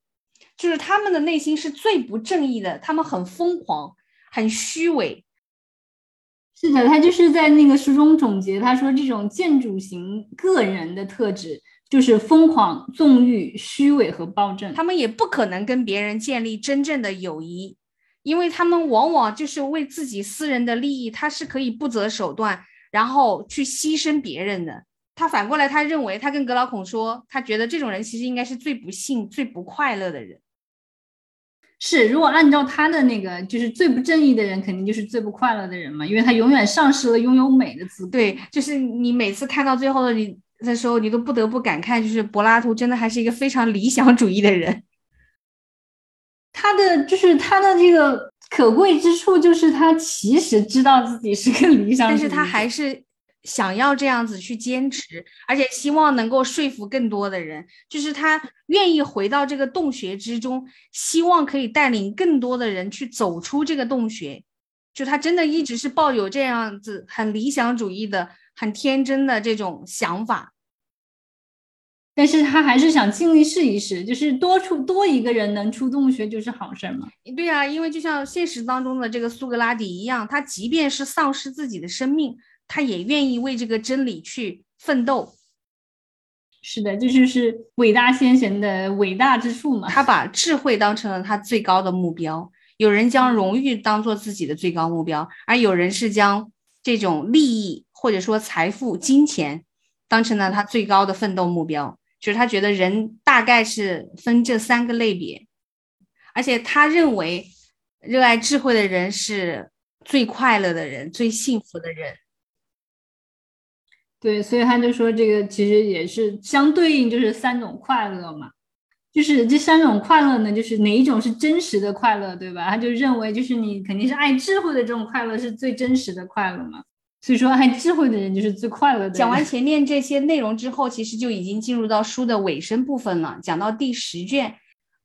就是他们的内心是最不正义的，他们很疯狂，很虚伪。是的，他就是在那个书中总结，他说这种建筑型个人的特质就是疯狂、纵欲、虚伪和暴政。他们也不可能跟别人建立真正的友谊，因为他们往往就是为自己私人的利益，他是可以不择手段，然后去牺牲别人的。他反过来，他认为他跟格老孔说，他觉得这种人其实应该是最不幸、最不快乐的人。是，如果按照他的那个，就是最不正义的人，肯定就是最不快乐的人嘛，因为他永远丧失了拥有美的资格。对，就是你每次看到最后的你的时候，你都不得不感慨，就是柏拉图真的还是一个非常理想主义的人。他的就是他的这个可贵之处，就是他其实知道自己是个理想，但是他还是。想要这样子去坚持，而且希望能够说服更多的人，就是他愿意回到这个洞穴之中，希望可以带领更多的人去走出这个洞穴。就他真的一直是抱有这样子很理想主义的、很天真的这种想法，但是他还是想尽力试一试，就是多出多一个人能出洞穴就是好事嘛。对啊，因为就像现实当中的这个苏格拉底一样，他即便是丧失自己的生命。他也愿意为这个真理去奋斗，是的，这就是伟大先贤的伟大之处嘛。他把智慧当成了他最高的目标，有人将荣誉当做自己的最高目标，而有人是将这种利益或者说财富、金钱当成了他最高的奋斗目标。就是他觉得人大概是分这三个类别，而且他认为热爱智慧的人是最快乐的人、最幸福的人。对，所以他就说这个其实也是相对应，就是三种快乐嘛，就是这三种快乐呢，就是哪一种是真实的快乐，对吧？他就认为就是你肯定是爱智慧的这种快乐是最真实的快乐嘛，所以说爱智慧的人就是最快乐的。讲完前面这些内容之后，其实就已经进入到书的尾声部分了，讲到第十卷，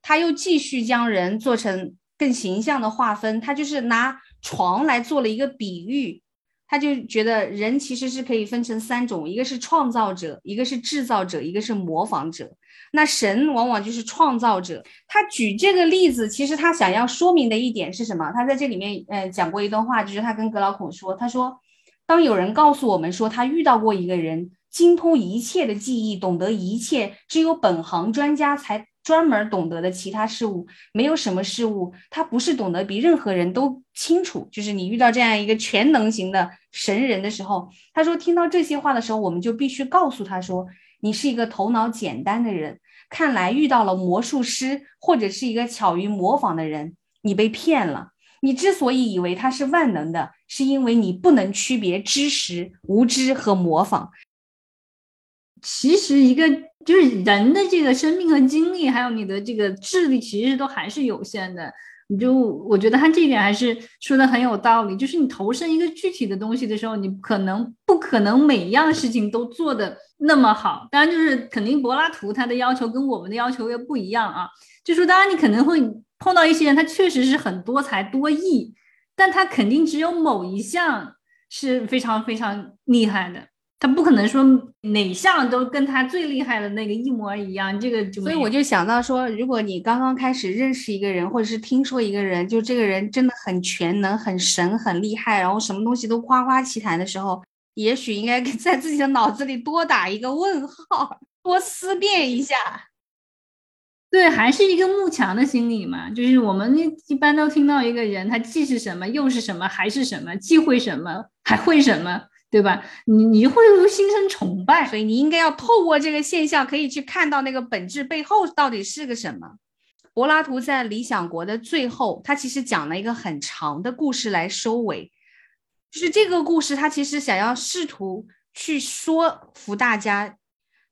他又继续将人做成更形象的划分，他就是拿床来做了一个比喻。他就觉得人其实是可以分成三种，一个是创造者，一个是制造者，一个是模仿者。那神往往就是创造者。他举这个例子，其实他想要说明的一点是什么？他在这里面，呃，讲过一段话，就是他跟格老孔说，他说，当有人告诉我们说他遇到过一个人，精通一切的记忆，懂得一切，只有本行专家才。专门懂得的其他事物，没有什么事物，他不是懂得比任何人都清楚。就是你遇到这样一个全能型的神人的时候，他说听到这些话的时候，我们就必须告诉他说，你是一个头脑简单的人。看来遇到了魔术师或者是一个巧于模仿的人，你被骗了。你之所以以为他是万能的，是因为你不能区别知识、无知和模仿。其实一个。就是人的这个生命和精力，还有你的这个智力，其实都还是有限的。你就我觉得他这一点还是说的很有道理。就是你投身一个具体的东西的时候，你可能不可能每一样事情都做的那么好。当然，就是肯定柏拉图他的要求跟我们的要求又不一样啊。就说当然你可能会碰到一些人，他确实是很多才多艺，但他肯定只有某一项是非常非常厉害的。他不可能说哪项都跟他最厉害的那个一模一样，这个就所以我就想到说，如果你刚刚开始认识一个人，或者是听说一个人，就这个人真的很全能、很神、很厉害，然后什么东西都夸夸其谈的时候，也许应该 在自己的脑子里多打一个问号，多思辨一下。对，还是一个慕强的心理嘛，就是我们一般都听到一个人，他既是什么，又是什么，还是什么，既会什么，还会什么。对吧？你你会心生崇拜，所以你应该要透过这个现象，可以去看到那个本质背后到底是个什么。柏拉图在《理想国》的最后，他其实讲了一个很长的故事来收尾，就是这个故事，他其实想要试图去说服大家，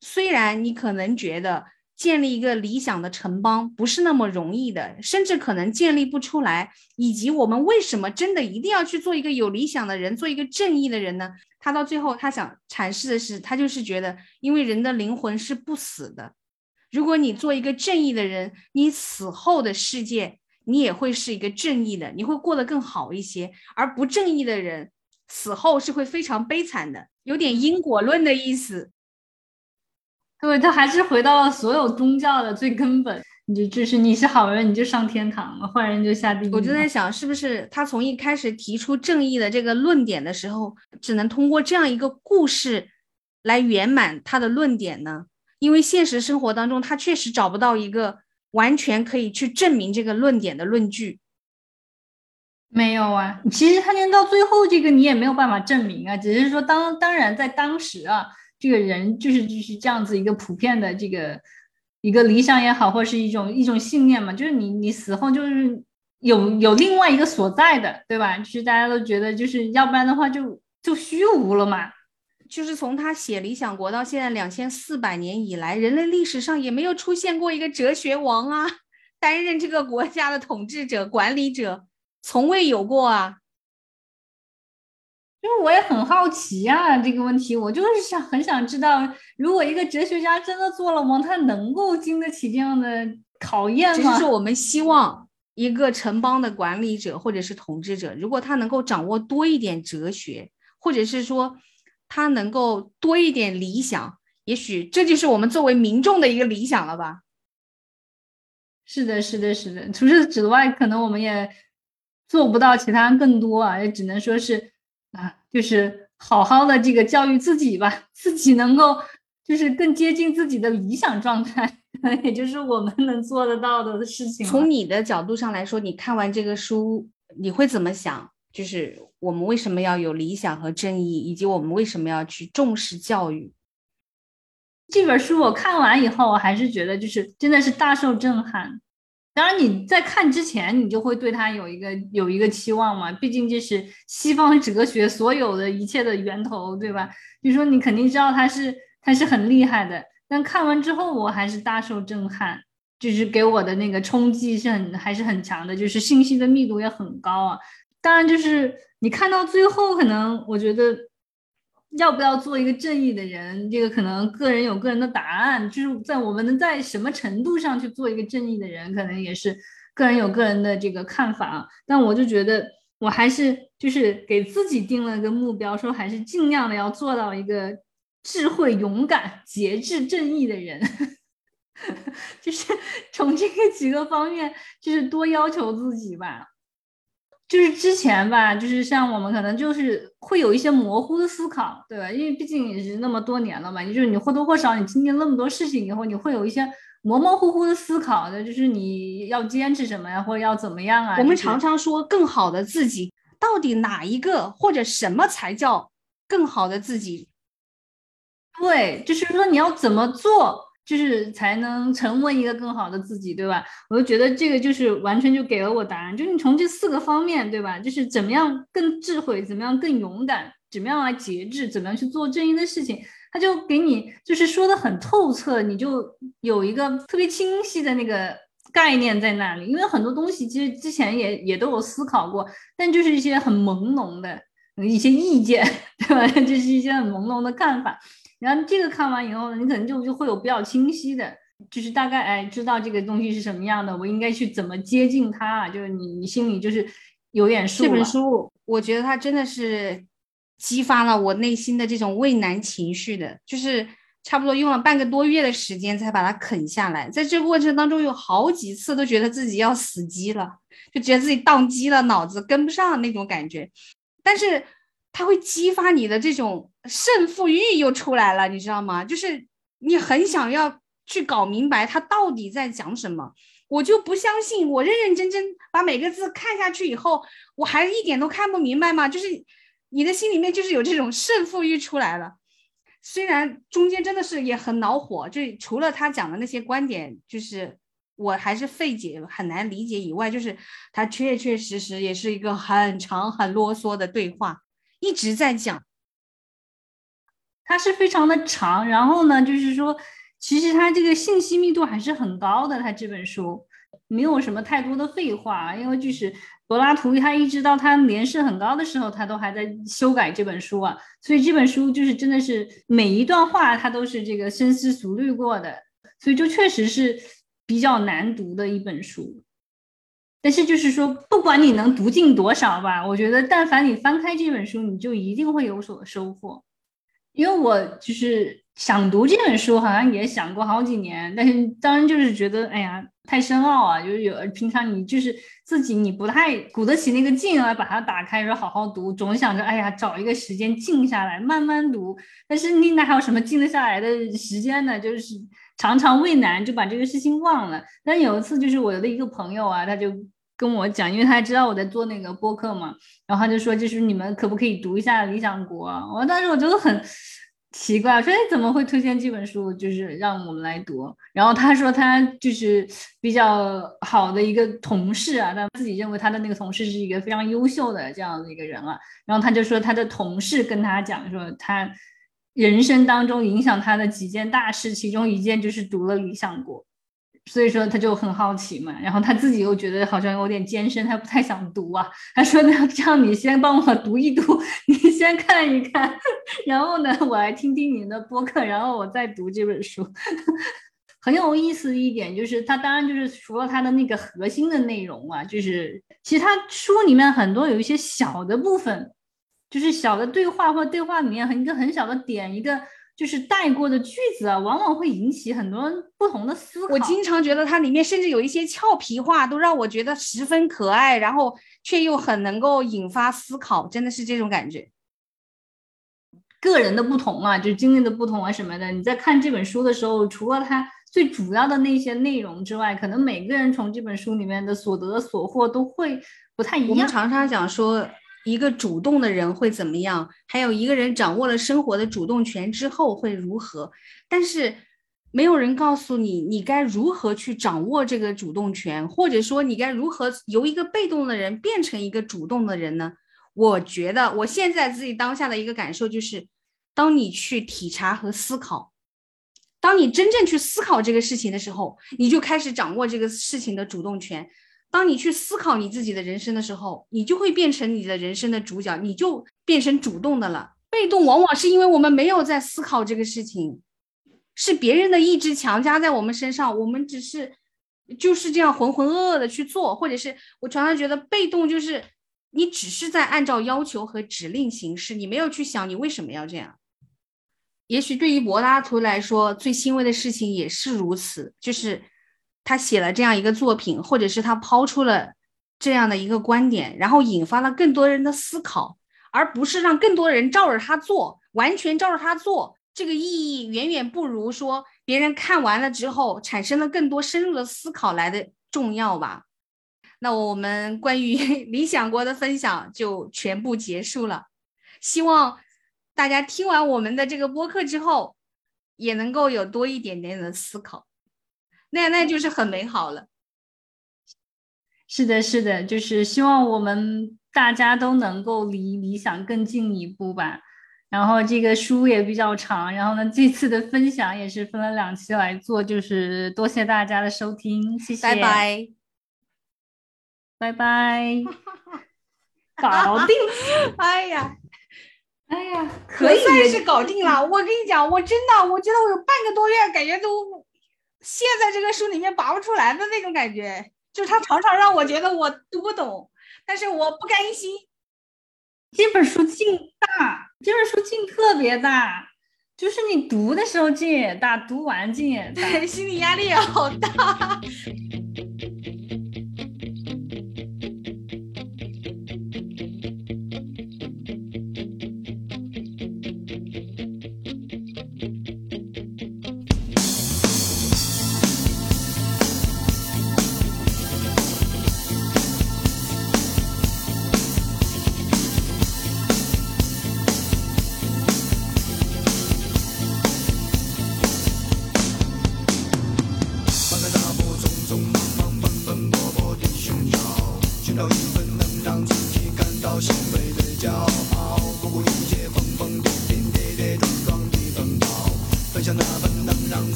虽然你可能觉得。建立一个理想的城邦不是那么容易的，甚至可能建立不出来。以及我们为什么真的一定要去做一个有理想的人，做一个正义的人呢？他到最后，他想阐释的是，他就是觉得，因为人的灵魂是不死的。如果你做一个正义的人，你死后的世界，你也会是一个正义的，你会过得更好一些。而不正义的人，死后是会非常悲惨的，有点因果论的意思。对他还是回到了所有宗教的最根本，你就就是你是好人你就上天堂了，坏人就下地狱。我就在想，是不是他从一开始提出正义的这个论点的时候，只能通过这样一个故事来圆满他的论点呢？因为现实生活当中，他确实找不到一个完全可以去证明这个论点的论据。没有啊，其实他连到最后这个你也没有办法证明啊，只是说当当然在当时啊。这个人就是就是这样子一个普遍的这个一个理想也好，或是一种一种信念嘛，就是你你死后就是有有另外一个所在的，对吧？就是大家都觉得，就是要不然的话就就虚无了嘛。就是从他写《理想国》到现在两千四百年以来，人类历史上也没有出现过一个哲学王啊，担任这个国家的统治者、管理者，从未有过啊。因为我也很好奇啊，这个问题我就是想很想知道，如果一个哲学家真的做了梦，他能够经得起这样的考验吗？只是我们希望一个城邦的管理者或者是统治者，如果他能够掌握多一点哲学，或者是说他能够多一点理想，也许这就是我们作为民众的一个理想了吧？是的，是的，是的。除此之外，可能我们也做不到其他更多啊，也只能说是。啊，就是好好的这个教育自己吧，自己能够就是更接近自己的理想状态，也就是我们能做得到的事情。从你的角度上来说，你看完这个书，你会怎么想？就是我们为什么要有理想和正义，以及我们为什么要去重视教育？这本书我看完以后，我还是觉得就是真的是大受震撼。当然，你在看之前，你就会对他有一个有一个期望嘛？毕竟这是西方哲学所有的一切的源头，对吧？就说你肯定知道他是他是很厉害的。但看完之后，我还是大受震撼，就是给我的那个冲击是很还是很强的，就是信息的密度也很高啊。当然，就是你看到最后，可能我觉得。要不要做一个正义的人？这个可能个人有个人的答案，就是在我们能在什么程度上去做一个正义的人，可能也是个人有个人的这个看法啊。但我就觉得，我还是就是给自己定了个目标，说还是尽量的要做到一个智慧、勇敢、节制、正义的人，就是从这个几个方面，就是多要求自己吧。就是之前吧，就是像我们可能就是会有一些模糊的思考，对吧？因为毕竟也是那么多年了嘛，就是你或多或少你经历那么多事情以后，你会有一些模模糊糊的思考的，就是你要坚持什么呀，或者要怎么样啊？我们常常说更好的自己，到底哪一个或者什么才叫更好的自己？对，就是说你要怎么做？就是才能成为一个更好的自己，对吧？我就觉得这个就是完全就给了我答案，就是你从这四个方面，对吧？就是怎么样更智慧，怎么样更勇敢，怎么样来节制，怎么样去做正义的事情，他就给你就是说的很透彻，你就有一个特别清晰的那个概念在那里。因为很多东西其实之前也也都有思考过，但就是一些很朦胧的一些意见，对吧？就是一些很朦胧的看法。然后这个看完以后呢，你可能就就会有比较清晰的，就是大概哎知道这个东西是什么样的，我应该去怎么接近它，就是你你心里就是有点数。这本书我觉得它真的是激发了我内心的这种畏难情绪的，就是差不多用了半个多月的时间才把它啃下来。在这个过程当中，有好几次都觉得自己要死机了，就觉得自己宕机了，脑子跟不上那种感觉。但是它会激发你的这种胜负欲又出来了，你知道吗？就是你很想要去搞明白他到底在讲什么。我就不相信，我认认真真把每个字看下去以后，我还一点都看不明白吗？就是。你的心里面就是有这种胜负欲出来了，虽然中间真的是也很恼火，就除了他讲的那些观点，就是我还是费解很难理解以外，就是他确确实实也是一个很长很啰嗦的对话，一直在讲，它是非常的长，然后呢，就是说其实它这个信息密度还是很高的，它这本书没有什么太多的废话，因为就是。柏拉图他一直到他年事很高的时候，他都还在修改这本书啊，所以这本书就是真的是每一段话他都是这个深思熟虑过的，所以就确实是比较难读的一本书。但是就是说，不管你能读进多少吧，我觉得但凡你翻开这本书，你就一定会有所收获。因为我就是想读这本书，好像也想过好几年，但是当然就是觉得，哎呀。太深奥啊，就是有平常你就是自己你不太鼓得起那个劲来把它打开，说好好读，总想着哎呀找一个时间静下来慢慢读。但是你哪还有什么静得下来的时间呢？就是常常畏难就把这个事情忘了。但有一次就是我的一个朋友啊，他就跟我讲，因为他知道我在做那个播客嘛，然后他就说就是你们可不可以读一下《理想国》？我当时我觉得很。奇怪，说哎怎么会推荐这本书，就是让我们来读。然后他说他就是比较好的一个同事啊，他自己认为他的那个同事是一个非常优秀的这样的一个人啊。然后他就说他的同事跟他讲说，他人生当中影响他的几件大事，其中一件就是读了《理想国》。所以说他就很好奇嘛，然后他自己又觉得好像有点艰深，他不太想读啊。他说：“那这样你先帮我读一读，你先看一看，然后呢，我来听听你的播客，然后我再读这本书。”很有意思一点就是，他当然就是除了他的那个核心的内容啊，就是其实他书里面很多有一些小的部分，就是小的对话或对话里面很一个很小的点一个。就是带过的句子啊，往往会引起很多人不同的思考。我经常觉得它里面甚至有一些俏皮话，都让我觉得十分可爱，然后却又很能够引发思考，真的是这种感觉。个人的不同啊，就是经历的不同啊什么的。你在看这本书的时候，除了它最主要的那些内容之外，可能每个人从这本书里面的所得所获都会不太一样。我们常常讲说。一个主动的人会怎么样？还有一个人掌握了生活的主动权之后会如何？但是没有人告诉你，你该如何去掌握这个主动权，或者说你该如何由一个被动的人变成一个主动的人呢？我觉得我现在自己当下的一个感受就是，当你去体察和思考，当你真正去思考这个事情的时候，你就开始掌握这个事情的主动权。当你去思考你自己的人生的时候，你就会变成你的人生的主角，你就变成主动的了。被动往往是因为我们没有在思考这个事情，是别人的意志强加在我们身上，我们只是就是这样浑浑噩噩的去做，或者是我常常觉得被动就是你只是在按照要求和指令行事，你没有去想你为什么要这样。也许对于柏拉图来说，最欣慰的事情也是如此，就是。他写了这样一个作品，或者是他抛出了这样的一个观点，然后引发了更多人的思考，而不是让更多人照着他做，完全照着他做，这个意义远远不如说别人看完了之后产生了更多深入的思考来的重要吧。那我们关于 理想国的分享就全部结束了，希望大家听完我们的这个播客之后，也能够有多一点点的思考。那那就是很美好了。是的，是的，就是希望我们大家都能够离理想更近一步吧。然后这个书也比较长，然后呢，这次的分享也是分了两期来做，就是多谢大家的收听，谢谢，拜拜，拜拜，搞定，哎呀，哎呀，可以算是搞定了。我跟你讲，我真的，我觉得我有半个多月，感觉都。现在这个书里面拔不出来的那种感觉，就是他常常让我觉得我读不懂，但是我不甘心。这本书劲大，这本书劲特别大，就是你读的时候劲也大，读完劲也大，对，心理压力也好大。